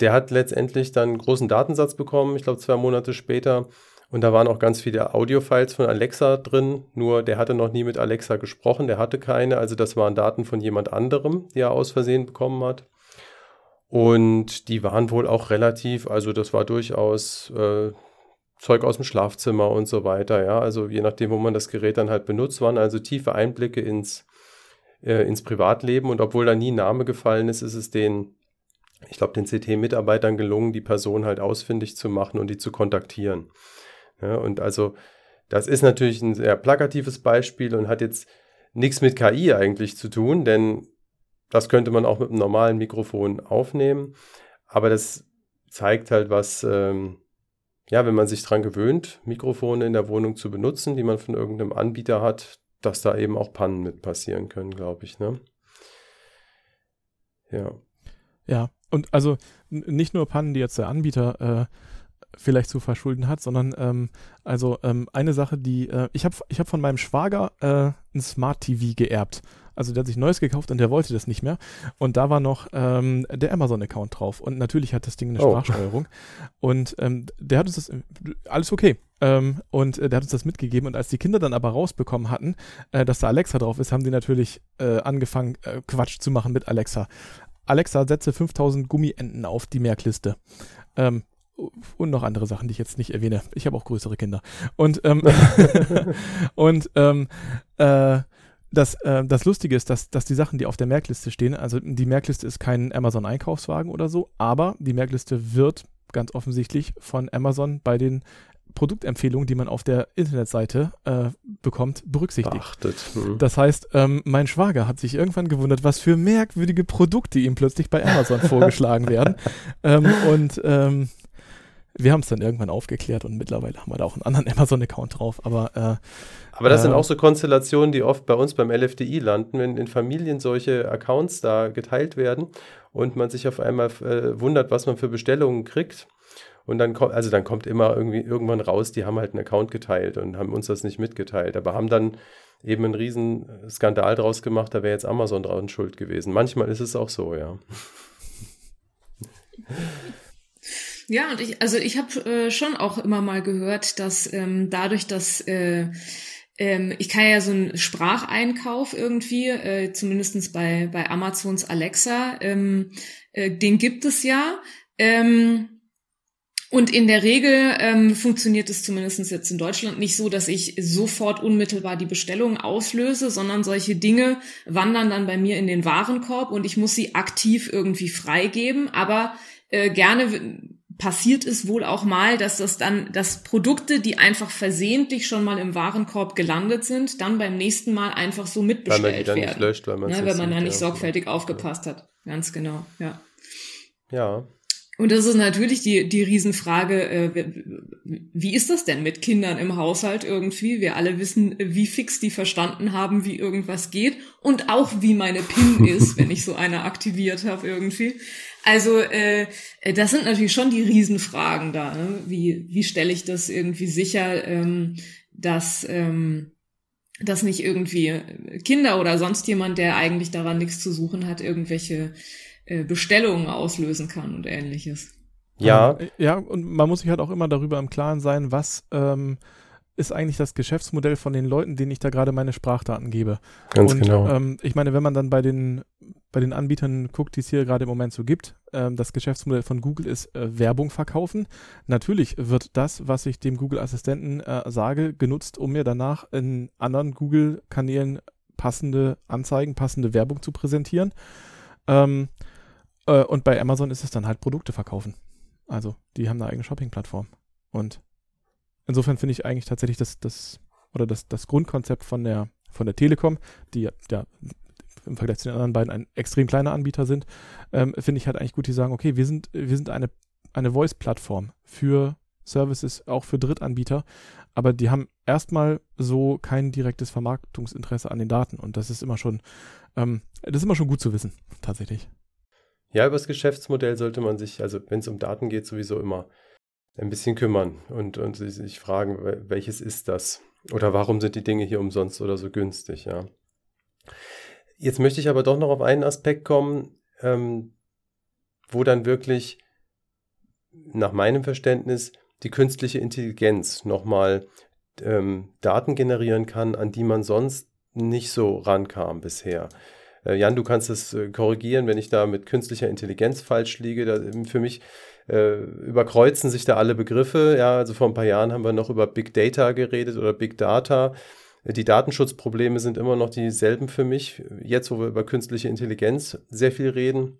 der hat letztendlich dann einen großen Datensatz bekommen, ich glaube zwei Monate später. Und da waren auch ganz viele Audiofiles von Alexa drin, nur der hatte noch nie mit Alexa gesprochen, der hatte keine, also das waren Daten von jemand anderem, die er aus Versehen bekommen hat. Und die waren wohl auch relativ, also das war durchaus äh, Zeug aus dem Schlafzimmer und so weiter, ja. Also je nachdem, wo man das Gerät dann halt benutzt, waren also tiefe Einblicke ins, äh, ins Privatleben. Und obwohl da nie Name gefallen ist, ist es den, ich glaube, den CT-Mitarbeitern gelungen, die Person halt ausfindig zu machen und die zu kontaktieren. Ja, und also das ist natürlich ein sehr plakatives Beispiel und hat jetzt nichts mit KI eigentlich zu tun, denn das könnte man auch mit einem normalen Mikrofon aufnehmen. Aber das zeigt halt, was, ähm, ja, wenn man sich daran gewöhnt, Mikrofone in der Wohnung zu benutzen, die man von irgendeinem Anbieter hat, dass da eben auch Pannen mit passieren können, glaube ich. Ne? Ja. Ja, und also nicht nur Pannen, die jetzt der Anbieter äh, vielleicht zu verschulden hat, sondern ähm, also ähm, eine Sache, die äh, ich habe ich hab von meinem Schwager äh, ein Smart TV geerbt. Also der hat sich neues gekauft und der wollte das nicht mehr. Und da war noch ähm, der Amazon-Account drauf. Und natürlich hat das Ding eine oh. Sprachsteuerung. Und ähm, der hat uns das, alles okay. Ähm, und äh, der hat uns das mitgegeben. Und als die Kinder dann aber rausbekommen hatten, äh, dass da Alexa drauf ist, haben die natürlich äh, angefangen, äh, Quatsch zu machen mit Alexa. Alexa, setze 5000 Gummienten auf die Merkliste. Ähm, und noch andere Sachen, die ich jetzt nicht erwähne. Ich habe auch größere Kinder. Und, ähm, und ähm, äh, das, äh, das Lustige ist, dass, dass die Sachen, die auf der Merkliste stehen, also die Merkliste ist kein Amazon-Einkaufswagen oder so, aber die Merkliste wird ganz offensichtlich von Amazon bei den Produktempfehlungen, die man auf der Internetseite äh, bekommt, berücksichtigt. Beachtet. Hm. Das heißt, ähm, mein Schwager hat sich irgendwann gewundert, was für merkwürdige Produkte ihm plötzlich bei Amazon vorgeschlagen werden. Ähm, und ähm, wir haben es dann irgendwann aufgeklärt und mittlerweile haben wir da auch einen anderen Amazon-Account drauf. Aber, äh, aber das äh, sind auch so Konstellationen, die oft bei uns beim LFDI landen, wenn in Familien solche Accounts da geteilt werden und man sich auf einmal äh, wundert, was man für Bestellungen kriegt. Und dann kommt, also dann kommt immer irgendwie irgendwann raus, die haben halt einen Account geteilt und haben uns das nicht mitgeteilt, aber haben dann eben einen riesen Skandal draus gemacht, da wäre jetzt Amazon dran schuld gewesen. Manchmal ist es auch so, ja. Ja, und ich, also ich habe äh, schon auch immer mal gehört, dass ähm, dadurch, dass äh, ähm, ich kann ja so einen Spracheinkauf irgendwie, äh, zumindestens bei, bei Amazons Alexa, ähm, äh, den gibt es ja. Ähm, und in der Regel ähm, funktioniert es zumindest jetzt in Deutschland nicht so, dass ich sofort unmittelbar die Bestellung auslöse, sondern solche Dinge wandern dann bei mir in den Warenkorb und ich muss sie aktiv irgendwie freigeben. Aber äh, gerne passiert es wohl auch mal, dass das dann, dass Produkte, die einfach versehentlich schon mal im Warenkorb gelandet sind, dann beim nächsten Mal einfach so mitbestellt weil man die dann werden. Nicht löscht, weil, man ja, wenn man da nicht ja, sorgfältig aufgepasst hat. Ganz genau, ja. Ja. Und das ist natürlich die, die Riesenfrage, äh, wie ist das denn mit Kindern im Haushalt irgendwie? Wir alle wissen, wie fix die verstanden haben, wie irgendwas geht und auch wie meine PIN ist, wenn ich so eine aktiviert habe irgendwie. Also äh, das sind natürlich schon die Riesenfragen da. Ne? Wie, wie stelle ich das irgendwie sicher, ähm, dass, ähm, dass nicht irgendwie Kinder oder sonst jemand, der eigentlich daran nichts zu suchen hat, irgendwelche äh, Bestellungen auslösen kann und ähnliches. Ja. Ja, und man muss sich halt auch immer darüber im Klaren sein, was ähm, ist eigentlich das Geschäftsmodell von den Leuten, denen ich da gerade meine Sprachdaten gebe. Ganz und, genau. Ähm, ich meine, wenn man dann bei den, bei den Anbietern guckt, die es hier gerade im Moment so gibt, ähm, das Geschäftsmodell von Google ist äh, Werbung verkaufen. Natürlich wird das, was ich dem Google-Assistenten äh, sage, genutzt, um mir danach in anderen Google-Kanälen passende Anzeigen, passende Werbung zu präsentieren. Ähm, äh, und bei Amazon ist es dann halt Produkte verkaufen. Also, die haben eine eigene Shopping-Plattform. Und insofern finde ich eigentlich tatsächlich das, das, oder das, das Grundkonzept von der, von der Telekom, die ja, im Vergleich zu den anderen beiden ein extrem kleiner Anbieter sind, ähm, finde ich halt eigentlich gut, die sagen, okay, wir sind, wir sind eine, eine Voice-Plattform für Services, auch für Drittanbieter. aber die haben erstmal so kein direktes Vermarktungsinteresse an den Daten und das ist immer schon, ähm, das ist immer schon gut zu wissen, tatsächlich. Ja, über das Geschäftsmodell sollte man sich, also wenn es um Daten geht, sowieso immer ein bisschen kümmern und, und sich fragen, welches ist das? Oder warum sind die Dinge hier umsonst oder so günstig, ja. Jetzt möchte ich aber doch noch auf einen Aspekt kommen, ähm, wo dann wirklich nach meinem Verständnis die künstliche Intelligenz nochmal ähm, Daten generieren kann, an die man sonst nicht so rankam bisher. Äh, Jan, du kannst es äh, korrigieren, wenn ich da mit künstlicher Intelligenz falsch liege. Da, für mich äh, überkreuzen sich da alle Begriffe. Ja, also vor ein paar Jahren haben wir noch über Big Data geredet oder Big Data. Die Datenschutzprobleme sind immer noch dieselben für mich. Jetzt, wo wir über künstliche Intelligenz sehr viel reden.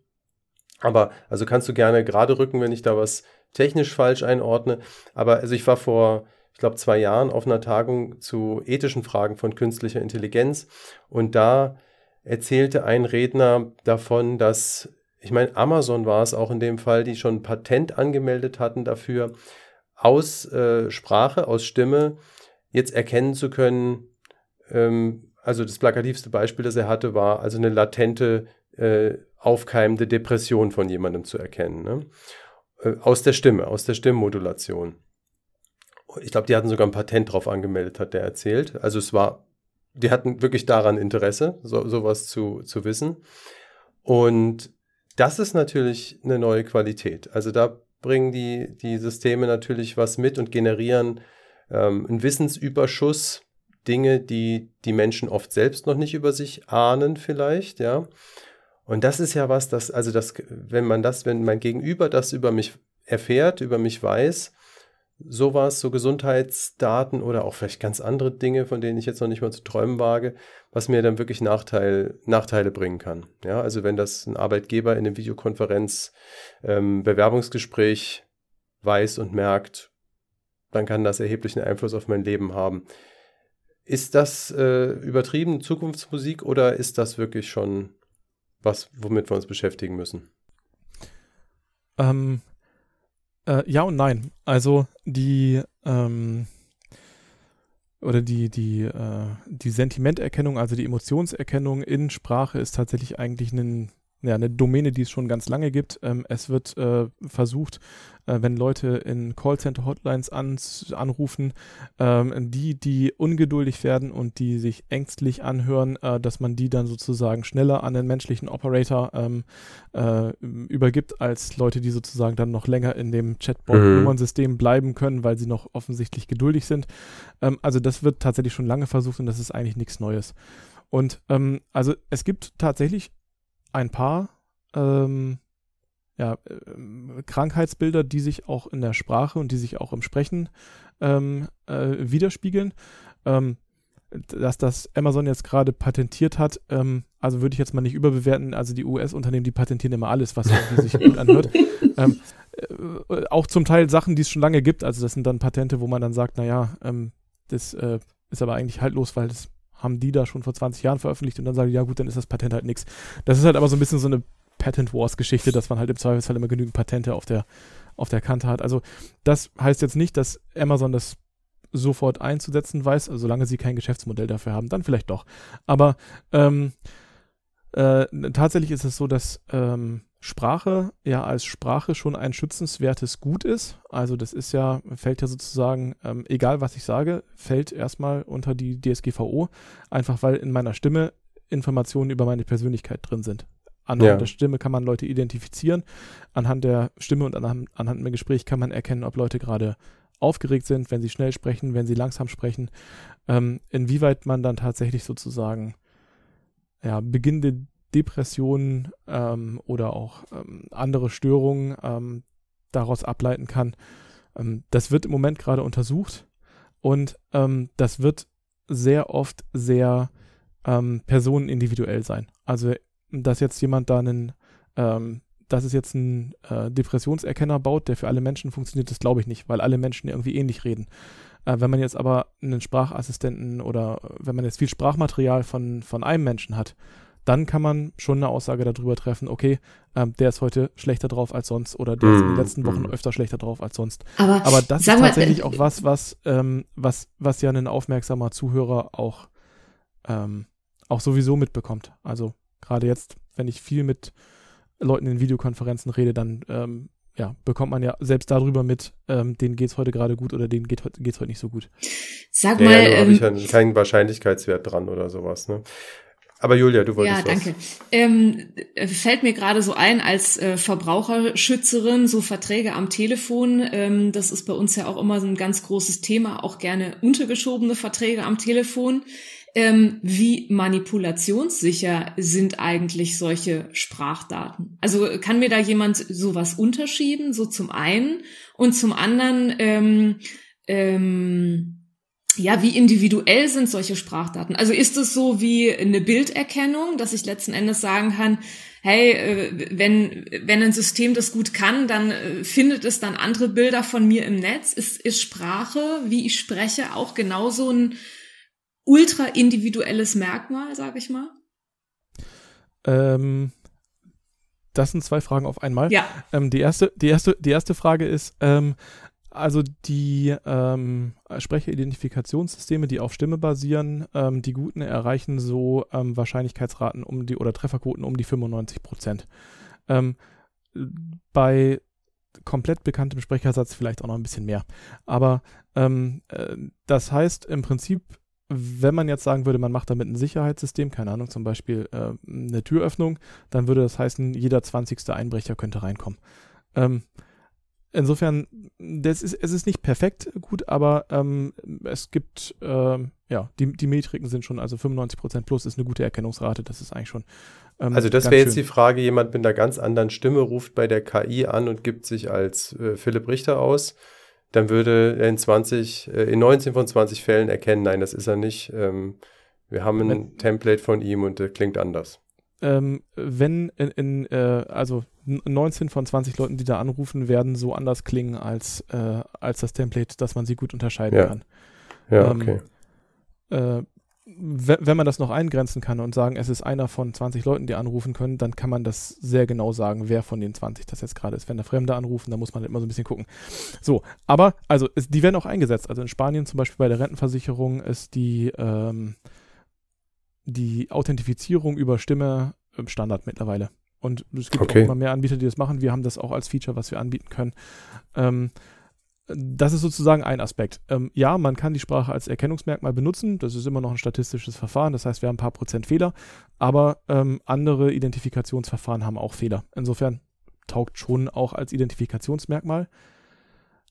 Aber also kannst du gerne gerade rücken, wenn ich da was technisch falsch einordne. Aber also ich war vor, ich glaube, zwei Jahren auf einer Tagung zu ethischen Fragen von künstlicher Intelligenz und da erzählte ein Redner davon, dass, ich meine, Amazon war es auch in dem Fall, die schon ein Patent angemeldet hatten dafür, aus äh, Sprache, aus Stimme jetzt erkennen zu können, ähm, also das plakativste Beispiel, das er hatte, war also eine latente, äh, aufkeimende Depression von jemandem zu erkennen. Ne? Äh, aus der Stimme, aus der Stimmmodulation. Ich glaube, die hatten sogar ein Patent drauf angemeldet, hat der erzählt. Also es war, die hatten wirklich daran Interesse, so, sowas zu, zu wissen. Und das ist natürlich eine neue Qualität. Also da bringen die, die Systeme natürlich was mit und generieren ähm, einen Wissensüberschuss, Dinge, die die Menschen oft selbst noch nicht über sich ahnen vielleicht, ja. Und das ist ja was, das, also das, wenn man das, wenn mein Gegenüber das über mich erfährt, über mich weiß, sowas, so Gesundheitsdaten oder auch vielleicht ganz andere Dinge, von denen ich jetzt noch nicht mal zu träumen wage, was mir dann wirklich Nachteil, Nachteile bringen kann. Ja, also wenn das ein Arbeitgeber in einem Videokonferenz ähm, Bewerbungsgespräch weiß und merkt, dann kann das erheblichen Einfluss auf mein Leben haben. Ist das äh, übertrieben Zukunftsmusik oder ist das wirklich schon was, womit wir uns beschäftigen müssen? Ähm, äh, ja und nein. Also die ähm, oder die, die, äh, die Sentimenterkennung, also die Emotionserkennung in Sprache ist tatsächlich eigentlich ein ja, eine Domäne, die es schon ganz lange gibt. Ähm, es wird äh, versucht, äh, wenn Leute in Callcenter-Hotlines an, anrufen, ähm, die, die ungeduldig werden und die sich ängstlich anhören, äh, dass man die dann sozusagen schneller an den menschlichen Operator ähm, äh, übergibt, als Leute, die sozusagen dann noch länger in dem Chatbot-Nummernsystem mhm. bleiben können, weil sie noch offensichtlich geduldig sind. Ähm, also das wird tatsächlich schon lange versucht und das ist eigentlich nichts Neues. Und ähm, also es gibt tatsächlich ein paar ähm, ja, äh, Krankheitsbilder, die sich auch in der Sprache und die sich auch im Sprechen ähm, äh, widerspiegeln. Ähm, dass das Amazon jetzt gerade patentiert hat, ähm, also würde ich jetzt mal nicht überbewerten. Also die US-Unternehmen, die patentieren immer alles, was sich gut anhört. Ähm, äh, auch zum Teil Sachen, die es schon lange gibt. Also das sind dann Patente, wo man dann sagt, naja, ähm, das äh, ist aber eigentlich haltlos, weil das haben die da schon vor 20 Jahren veröffentlicht und dann sagen, ja gut, dann ist das Patent halt nichts. Das ist halt aber so ein bisschen so eine Patent Wars Geschichte, dass man halt im Zweifelsfall immer genügend Patente auf der, auf der Kante hat. Also das heißt jetzt nicht, dass Amazon das sofort einzusetzen weiß, also solange sie kein Geschäftsmodell dafür haben, dann vielleicht doch. Aber ähm, äh, tatsächlich ist es so, dass ähm, Sprache ja als Sprache schon ein schützenswertes Gut ist. Also das ist ja, fällt ja sozusagen, ähm, egal was ich sage, fällt erstmal unter die DSGVO, einfach weil in meiner Stimme Informationen über meine Persönlichkeit drin sind. Anhand ja. der Stimme kann man Leute identifizieren. Anhand der Stimme und anhand, anhand dem Gespräch kann man erkennen, ob Leute gerade aufgeregt sind, wenn sie schnell sprechen, wenn sie langsam sprechen. Ähm, inwieweit man dann tatsächlich sozusagen ja, beginnende Depressionen ähm, oder auch ähm, andere Störungen ähm, daraus ableiten kann. Ähm, das wird im Moment gerade untersucht und ähm, das wird sehr oft sehr ähm, personenindividuell sein. Also, dass jetzt jemand da einen, dass es jetzt einen äh, Depressionserkenner baut, der für alle Menschen funktioniert, das glaube ich nicht, weil alle Menschen irgendwie ähnlich reden. Äh, wenn man jetzt aber einen Sprachassistenten oder wenn man jetzt viel Sprachmaterial von, von einem Menschen hat, dann kann man schon eine Aussage darüber treffen, okay, ähm, der ist heute schlechter drauf als sonst oder der ist in den Mhm, letzten Wochen mhm. öfter schlechter drauf als sonst. Aber, Aber das ist sag mal, tatsächlich äh, auch was, was, ähm, was, was ja ein aufmerksamer Zuhörer auch, ähm, auch sowieso mitbekommt. Also gerade jetzt, wenn ich viel mit Leuten in Videokonferenzen rede, dann ähm, ja, bekommt man ja selbst darüber mit, ähm, denen geht's heute gerade gut oder denen geht heute geht's heute nicht so gut. Sag mal, ja, da habe ähm, ich ja keinen Wahrscheinlichkeitswert dran oder sowas. Ne? Aber Julia, du Ja, wolltest was. danke. Ähm, äh, fällt mir gerade so ein, als äh, Verbraucherschützerin, so Verträge am Telefon, ähm, das ist bei uns ja auch immer so ein ganz großes Thema, auch gerne untergeschobene Verträge am Telefon. Ähm, wie manipulationssicher sind eigentlich solche Sprachdaten? Also kann mir da jemand sowas unterschieben, so zum einen und zum anderen, ähm, ähm, ja, wie individuell sind solche Sprachdaten? Also ist es so wie eine Bilderkennung, dass ich letzten Endes sagen kann, hey, äh, wenn, wenn ein System das gut kann, dann äh, findet es dann andere Bilder von mir im Netz? Ist, ist Sprache, wie ich spreche, auch genauso ein ultra individuelles Merkmal, sage ich mal? Ähm, das sind zwei Fragen auf einmal. Ja, Ähm, die, erste, die, erste, die erste Frage ist, ähm, also die ähm, Sprecheridentifikationssysteme, die auf Stimme basieren, ähm, die guten erreichen so ähm, Wahrscheinlichkeitsraten um die oder Trefferquoten um die 95 Prozent. Ähm, bei komplett bekanntem Sprechersatz vielleicht auch noch ein bisschen mehr. Aber ähm, äh, das heißt im Prinzip, wenn man jetzt sagen würde, man macht damit ein Sicherheitssystem, keine Ahnung, zum Beispiel äh, eine Türöffnung, dann würde das heißen, jeder 20. Einbrecher könnte reinkommen. Ähm, insofern, das ist, es ist nicht perfekt gut, aber ähm, es gibt, ähm, ja, die, die Metriken sind schon, also 95% plus ist eine gute Erkennungsrate, das ist eigentlich schon. ähm, Also das wäre jetzt schön. die Frage, jemand mit einer ganz anderen Stimme ruft bei der KI an und gibt sich als äh, Philipp Richter aus, dann würde er in 20, äh, in 19 von 20 Fällen erkennen, nein, das ist er nicht. Ähm, wir haben ein Wenn- Template von ihm und der klingt anders. ähm, wenn in, in äh, also 19 von 20 Leuten, die da anrufen, werden so anders klingen als, äh, als das Template, dass man sie gut unterscheiden Ja. kann. Ja, Ähm, okay. Äh, we- wenn man das noch eingrenzen kann und sagen, es ist einer von 20 Leuten, die anrufen können, dann kann man das sehr genau sagen, wer von den 20 das jetzt gerade ist. Wenn da Fremde anrufen, dann muss man immer so ein bisschen gucken. So, aber, also, es, die werden auch eingesetzt. Also in Spanien zum Beispiel bei der Rentenversicherung ist die, ähm, die Authentifizierung über Stimme ähm, Standard mittlerweile. Und es gibt Okay. auch immer mehr Anbieter, die das machen. Wir haben das auch als Feature, was wir anbieten können. Ähm, das ist sozusagen ein Aspekt. Ähm, ja, man kann die Sprache als Erkennungsmerkmal benutzen. Das ist immer noch ein statistisches Verfahren. Das heißt, wir haben ein paar Prozent Fehler. Aber ähm, andere Identifikationsverfahren haben auch Fehler. Insofern taugt schon auch als Identifikationsmerkmal.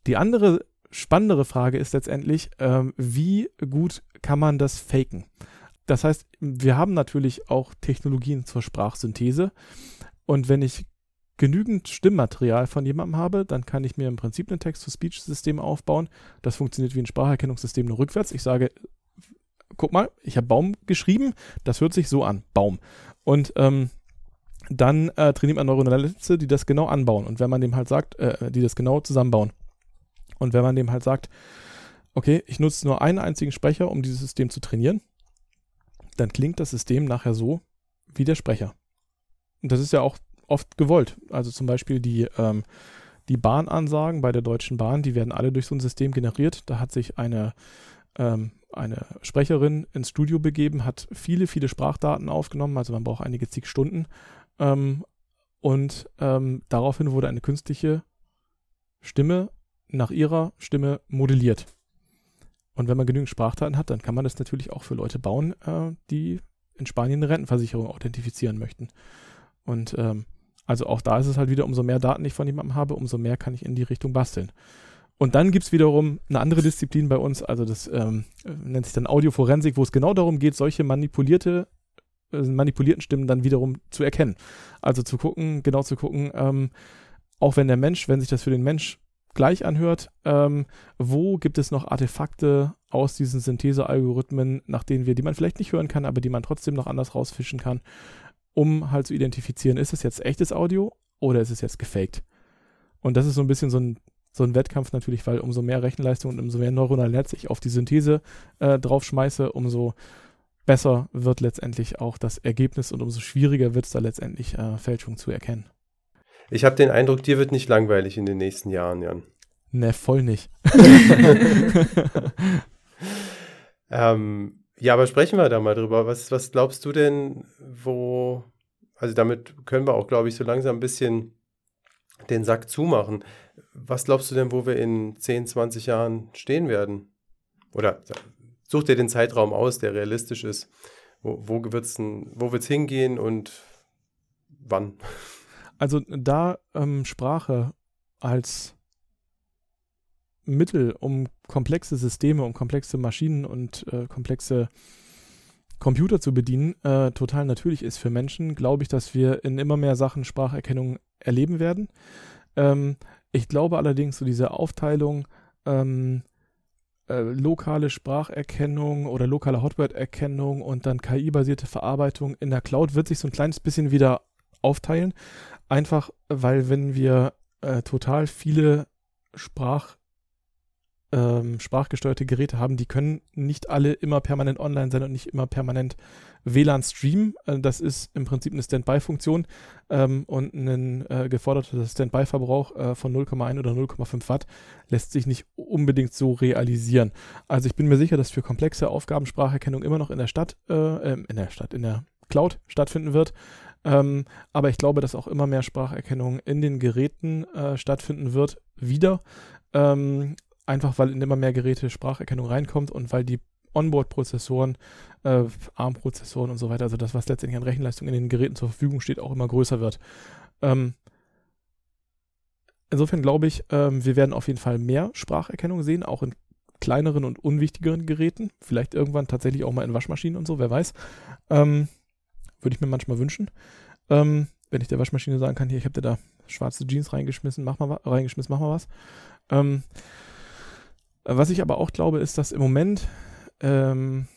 Die andere spannendere Frage ist letztendlich, ähm, wie gut kann man das faken? Das heißt, wir haben natürlich auch Technologien zur Sprachsynthese. Und wenn ich genügend Stimmmaterial von jemandem habe, dann kann ich mir im Prinzip ein Text-to-Speech-System aufbauen. Das funktioniert wie ein Spracherkennungssystem nur rückwärts. Ich sage, guck mal, ich habe Baum geschrieben, das hört sich so an, Baum. Und ähm, dann äh, trainiert man neuronale Netze, die das genau anbauen. Und wenn man dem halt sagt, äh, die das genau zusammenbauen. Und wenn man dem halt sagt, okay, ich nutze nur einen einzigen Sprecher, um dieses System zu trainieren, dann klingt das System nachher so wie der Sprecher. Und das ist ja auch oft gewollt. Also zum Beispiel die, ähm, die Bahnansagen bei der Deutschen Bahn, die werden alle durch so ein System generiert. Da hat sich eine, ähm, eine Sprecherin ins Studio begeben, hat viele, viele Sprachdaten aufgenommen, also man braucht einige zig Stunden. Ähm, und ähm, daraufhin wurde eine künstliche Stimme nach ihrer Stimme modelliert. Und wenn man genügend Sprachdaten hat, dann kann man das natürlich auch für Leute bauen, äh, die in Spanien eine Rentenversicherung authentifizieren möchten. Und ähm, also auch da ist es halt wieder, umso mehr Daten ich von jemandem habe, umso mehr kann ich in die Richtung basteln. Und dann gibt es wiederum eine andere Disziplin bei uns, also das ähm, nennt sich dann Audioforensik, wo es genau darum geht, solche manipulierte, äh, manipulierten Stimmen dann wiederum zu erkennen. Also zu gucken, genau zu gucken, ähm, auch wenn der Mensch, wenn sich das für den Mensch gleich anhört, ähm, wo gibt es noch Artefakte aus diesen Synthesealgorithmen, nach denen wir, die man vielleicht nicht hören kann, aber die man trotzdem noch anders rausfischen kann, um halt zu identifizieren, ist es jetzt echtes Audio oder ist es jetzt gefaked? Und das ist so ein bisschen so ein, so ein Wettkampf natürlich, weil umso mehr Rechenleistung und umso mehr neuronale Netz ich auf die Synthese äh, draufschmeiße, umso besser wird letztendlich auch das Ergebnis und umso schwieriger wird es da letztendlich äh, Fälschung zu erkennen. Ich habe den Eindruck, dir wird nicht langweilig in den nächsten Jahren, Jan. Ne, voll nicht. ähm, ja, aber sprechen wir da mal drüber. Was, was glaubst du denn, wo, also damit können wir auch, glaube ich, so langsam ein bisschen den Sack zumachen. Was glaubst du denn, wo wir in 10, 20 Jahren stehen werden? Oder such dir den Zeitraum aus, der realistisch ist. Wo, wo wird es wo wird's hingehen und wann? Also da ähm, Sprache als Mittel, um komplexe Systeme, um komplexe Maschinen und äh, komplexe Computer zu bedienen, äh, total natürlich ist für Menschen, glaube ich, dass wir in immer mehr Sachen Spracherkennung erleben werden. Ähm, ich glaube allerdings, so diese Aufteilung ähm, äh, lokale Spracherkennung oder lokale Hotword-Erkennung und dann KI-basierte Verarbeitung in der Cloud wird sich so ein kleines bisschen wieder aufteilen. Einfach, weil wenn wir äh, total viele Sprach ähm, sprachgesteuerte Geräte haben, die können nicht alle immer permanent online sein und nicht immer permanent WLAN streamen. Äh, das ist im Prinzip eine Standby-Funktion ähm, und ein äh, geforderter Standby-Verbrauch äh, von 0,1 oder 0,5 Watt lässt sich nicht unbedingt so realisieren. Also ich bin mir sicher, dass für komplexe Aufgaben Spracherkennung immer noch in der Stadt, äh, ähm, in der Stadt, in der Cloud stattfinden wird. Ähm, aber ich glaube, dass auch immer mehr Spracherkennung in den Geräten äh, stattfinden wird, wieder. Ähm, einfach weil in immer mehr Geräte Spracherkennung reinkommt und weil die Onboard-Prozessoren, äh, ARM-Prozessoren und so weiter, also das, was letztendlich an Rechenleistung in den Geräten zur Verfügung steht, auch immer größer wird. Ähm, insofern glaube ich, ähm, wir werden auf jeden Fall mehr Spracherkennung sehen, auch in kleineren und unwichtigeren Geräten. Vielleicht irgendwann tatsächlich auch mal in Waschmaschinen und so, wer weiß. Ähm, Würde ich mir manchmal wünschen. Ähm, wenn ich der Waschmaschine sagen kann, hier, ich habe dir da schwarze Jeans reingeschmissen, mach mal, reingeschmissen, mach mal was. Ähm, was ich aber auch glaube, ist, dass im Moment, ähm,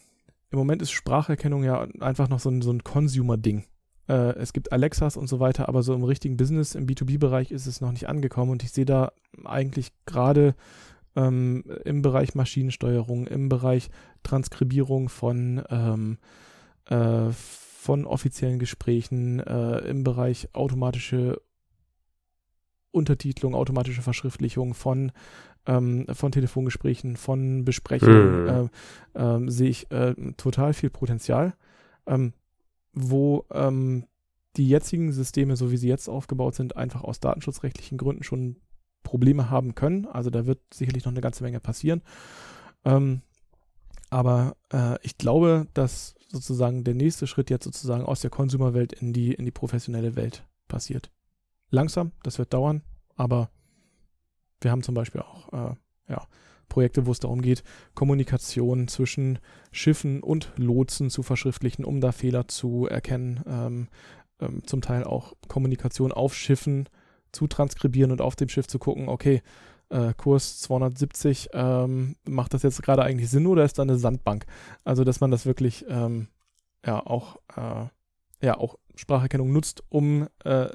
im Moment ist Spracherkennung ja einfach noch so ein, so ein Consumer-Ding. Äh, es gibt Alexas und so weiter, aber so im richtigen Business, im B2B-Bereich ist es noch nicht angekommen und ich sehe da eigentlich gerade ähm, im Bereich Maschinensteuerung, im Bereich Transkribierung von, ähm, äh, von offiziellen Gesprächen, äh, im Bereich automatische Untertitelung, automatische Verschriftlichung von ähm, von Telefongesprächen, von Besprechungen, mhm. äh, äh, sehe ich äh, total viel Potenzial, ähm, wo ähm, die jetzigen Systeme, so wie sie jetzt aufgebaut sind, einfach aus datenschutzrechtlichen Gründen schon Probleme haben können. Also da wird sicherlich noch eine ganze Menge passieren. Ähm, aber äh, ich glaube, dass sozusagen der nächste Schritt jetzt sozusagen aus der Konsumerwelt in die, in die professionelle Welt passiert. Langsam, das wird dauern, aber wir haben zum Beispiel auch äh, ja, Projekte, wo es darum geht, Kommunikation zwischen Schiffen und Lotsen zu verschriftlichen, um da Fehler zu erkennen. Ähm, ähm, zum Teil auch Kommunikation auf Schiffen zu transkribieren und auf dem Schiff zu gucken, okay, äh, Kurs 270, ähm, macht das jetzt gerade eigentlich Sinn oder ist da eine Sandbank? Also, dass man das wirklich ähm, ja auch äh, ja auch Spracherkennung nutzt, um äh,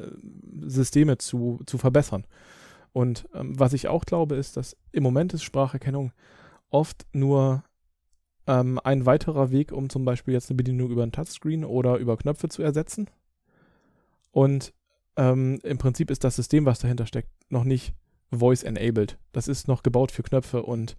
Systeme zu, zu verbessern. Und ähm, was ich auch glaube, ist, dass im Moment ist Spracherkennung oft nur ähm, ein weiterer Weg, um zum Beispiel jetzt eine Bedienung über ein Touchscreen oder über Knöpfe zu ersetzen. Und ähm, im Prinzip ist das System, was dahinter steckt, noch nicht voice-enabled. Das ist noch gebaut für Knöpfe und,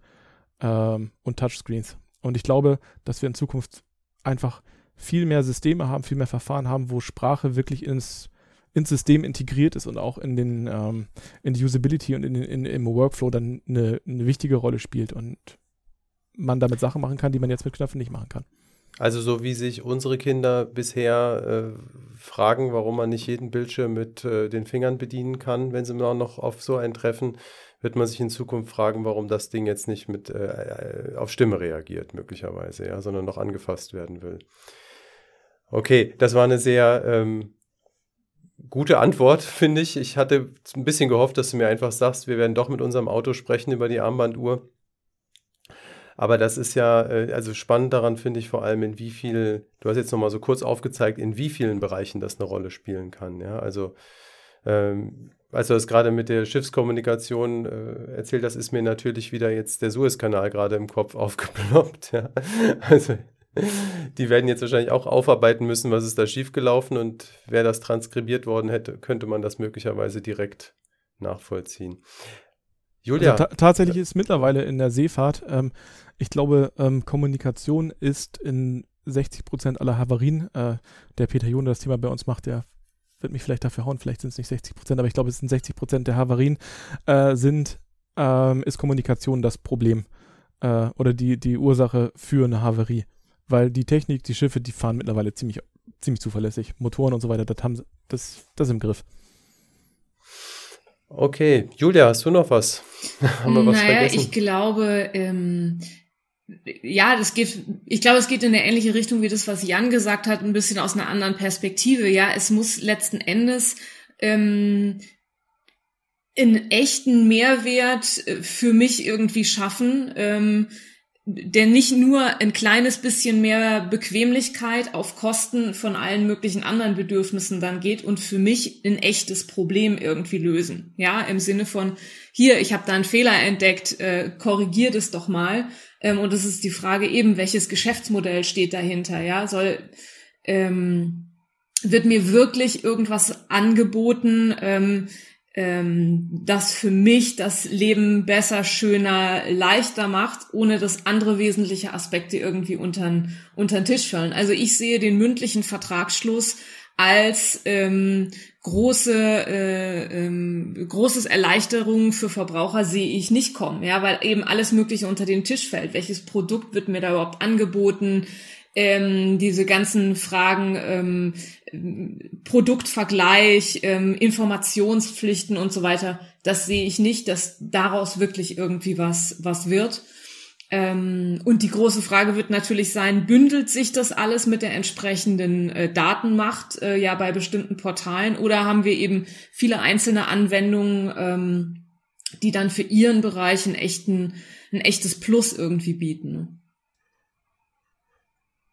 ähm, und Touchscreens. Und ich glaube, dass wir in Zukunft einfach viel mehr Systeme haben, viel mehr Verfahren haben, wo Sprache wirklich ins ins System integriert ist und auch in den ähm, in die Usability und in, in, im Workflow dann eine, eine wichtige Rolle spielt und man damit Sachen machen kann, die man jetzt mit Knöpfen nicht machen kann. Also so wie sich unsere Kinder bisher äh, fragen, warum man nicht jeden Bildschirm mit äh, den Fingern bedienen kann, wenn sie noch auf so einen treffen, wird man sich in Zukunft fragen, warum das Ding jetzt nicht mit äh, äh auf Stimme reagiert, möglicherweise, ja, sondern noch angefasst werden will. Okay, das war eine sehr ähm, gute Antwort, finde ich. Ich hatte ein bisschen gehofft, dass du mir einfach sagst, wir werden doch mit unserem Auto sprechen über die Armbanduhr. Aber das ist ja, äh, also spannend daran finde ich vor allem, in wie viel, du hast jetzt nochmal so kurz aufgezeigt, in wie vielen Bereichen das eine Rolle spielen kann. Ja, also, ähm, als du das gerade mit der Schiffskommunikation äh, erzählt hast, ist mir natürlich wieder jetzt der Suezkanal gerade im Kopf aufgeploppt. Ja. Also, Die werden jetzt wahrscheinlich auch aufarbeiten müssen, was ist da schiefgelaufen und wäre das transkribiert worden hätte, könnte man das möglicherweise direkt nachvollziehen. Julia. Also tatsächlich ist mittlerweile in der Seefahrt, ähm, ich glaube, ähm, Kommunikation ist in 60 Prozent aller Havarien. Äh, der Peter Jone das Thema bei uns macht, der wird mich vielleicht dafür hauen, vielleicht sind es nicht 60 Prozent, aber ich glaube, es sind 60 Prozent der Havarien, äh, sind, ähm, ist Kommunikation das Problem äh, oder die, die Ursache für eine Havarie. Weil die Technik, die Schiffe, die fahren mittlerweile ziemlich, ziemlich zuverlässig. Motoren und so weiter, das haben das, das im Griff. Okay, Julia, hast du noch was? Haben wir was naja, vergessen? ich glaube, ähm, ja, das geht, ich glaube, es geht in eine ähnliche Richtung wie das, was Jan gesagt hat, ein bisschen aus einer anderen Perspektive. Ja, es muss letzten Endes ähm, einen echten Mehrwert äh, für mich irgendwie schaffen. Ähm, der nicht nur ein kleines bisschen mehr Bequemlichkeit auf Kosten von allen möglichen anderen Bedürfnissen dann geht und für mich ein echtes Problem irgendwie lösen. Ja, im Sinne von, hier, ich habe da einen Fehler entdeckt, äh, korrigiert es doch mal. Ähm, und es ist die Frage eben, welches Geschäftsmodell steht dahinter? Ja, soll, ähm, wird mir wirklich irgendwas angeboten, ähm, ähm, das für mich das Leben besser, schöner, leichter macht, ohne dass andere wesentliche Aspekte irgendwie unter den Tisch fallen. Also ich sehe den mündlichen Vertragsschluss als ähm, große äh, ähm, großes Erleichterung für Verbraucher sehe ich nicht kommen, ja, weil eben alles Mögliche unter den Tisch fällt. Welches Produkt wird mir da überhaupt angeboten? ähm, diese ganzen Fragen ähm, Produktvergleich, ähm, Informationspflichten und so weiter, das sehe ich nicht, dass daraus wirklich irgendwie was, was wird. Ähm, und die große Frage wird natürlich sein, bündelt sich das alles mit der entsprechenden äh, Datenmacht äh, ja bei bestimmten Portalen oder haben wir eben viele einzelne Anwendungen, ähm, die dann für ihren Bereich einen echten, ein echtes Plus irgendwie bieten?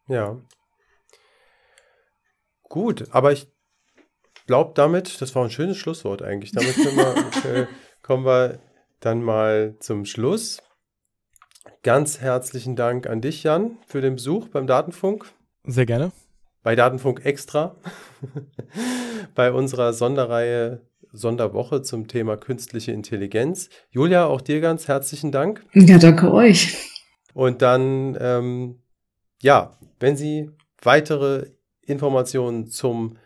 Ja. Gut, aber ich glaube damit, das war ein schönes Schlusswort eigentlich. Damit wir, äh, kommen wir dann mal zum Schluss. Ganz herzlichen Dank an dich, Jan, für den Besuch beim Datenfunk. Sehr gerne. Bei Datenfunk Extra. Bei unserer Sonderreihe Sonderwoche zum Thema künstliche Intelligenz. Julia, auch dir ganz herzlichen Dank. Ja, danke euch. Und dann ähm, ja, wenn Sie weitere Informationen zum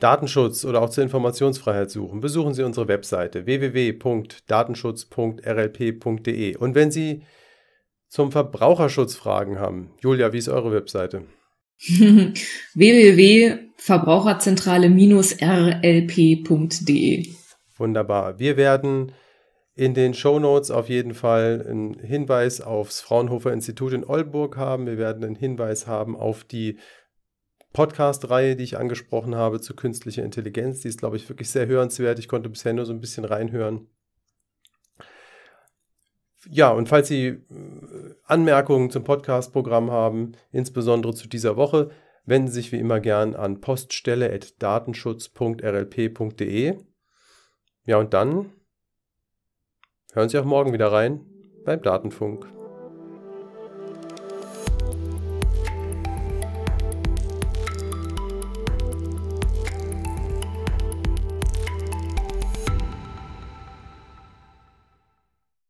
Datenschutz oder auch zur Informationsfreiheit suchen, besuchen Sie unsere Webseite www.datenschutz.rlp.de. Und wenn Sie zum Verbraucherschutz Fragen haben, Julia, wie ist eure Webseite? www.verbraucherzentrale-rlp.de. Wunderbar. Wir werden in den Show Notes auf jeden Fall einen Hinweis aufs Fraunhofer Institut in Oldenburg haben. Wir werden einen Hinweis haben auf die Podcast-Reihe, die ich angesprochen habe zu künstlicher Intelligenz. Die ist, glaube ich, wirklich sehr hörenswert. Ich konnte bisher nur so ein bisschen reinhören. Ja, und falls Sie äh, Anmerkungen zum Podcast-Programm haben, insbesondere zu dieser Woche, wenden Sie sich wie immer gern an poststelle.datenschutz.rlp.de. Ja, und dann Hören Sie auch morgen wieder rein beim Datenfunk.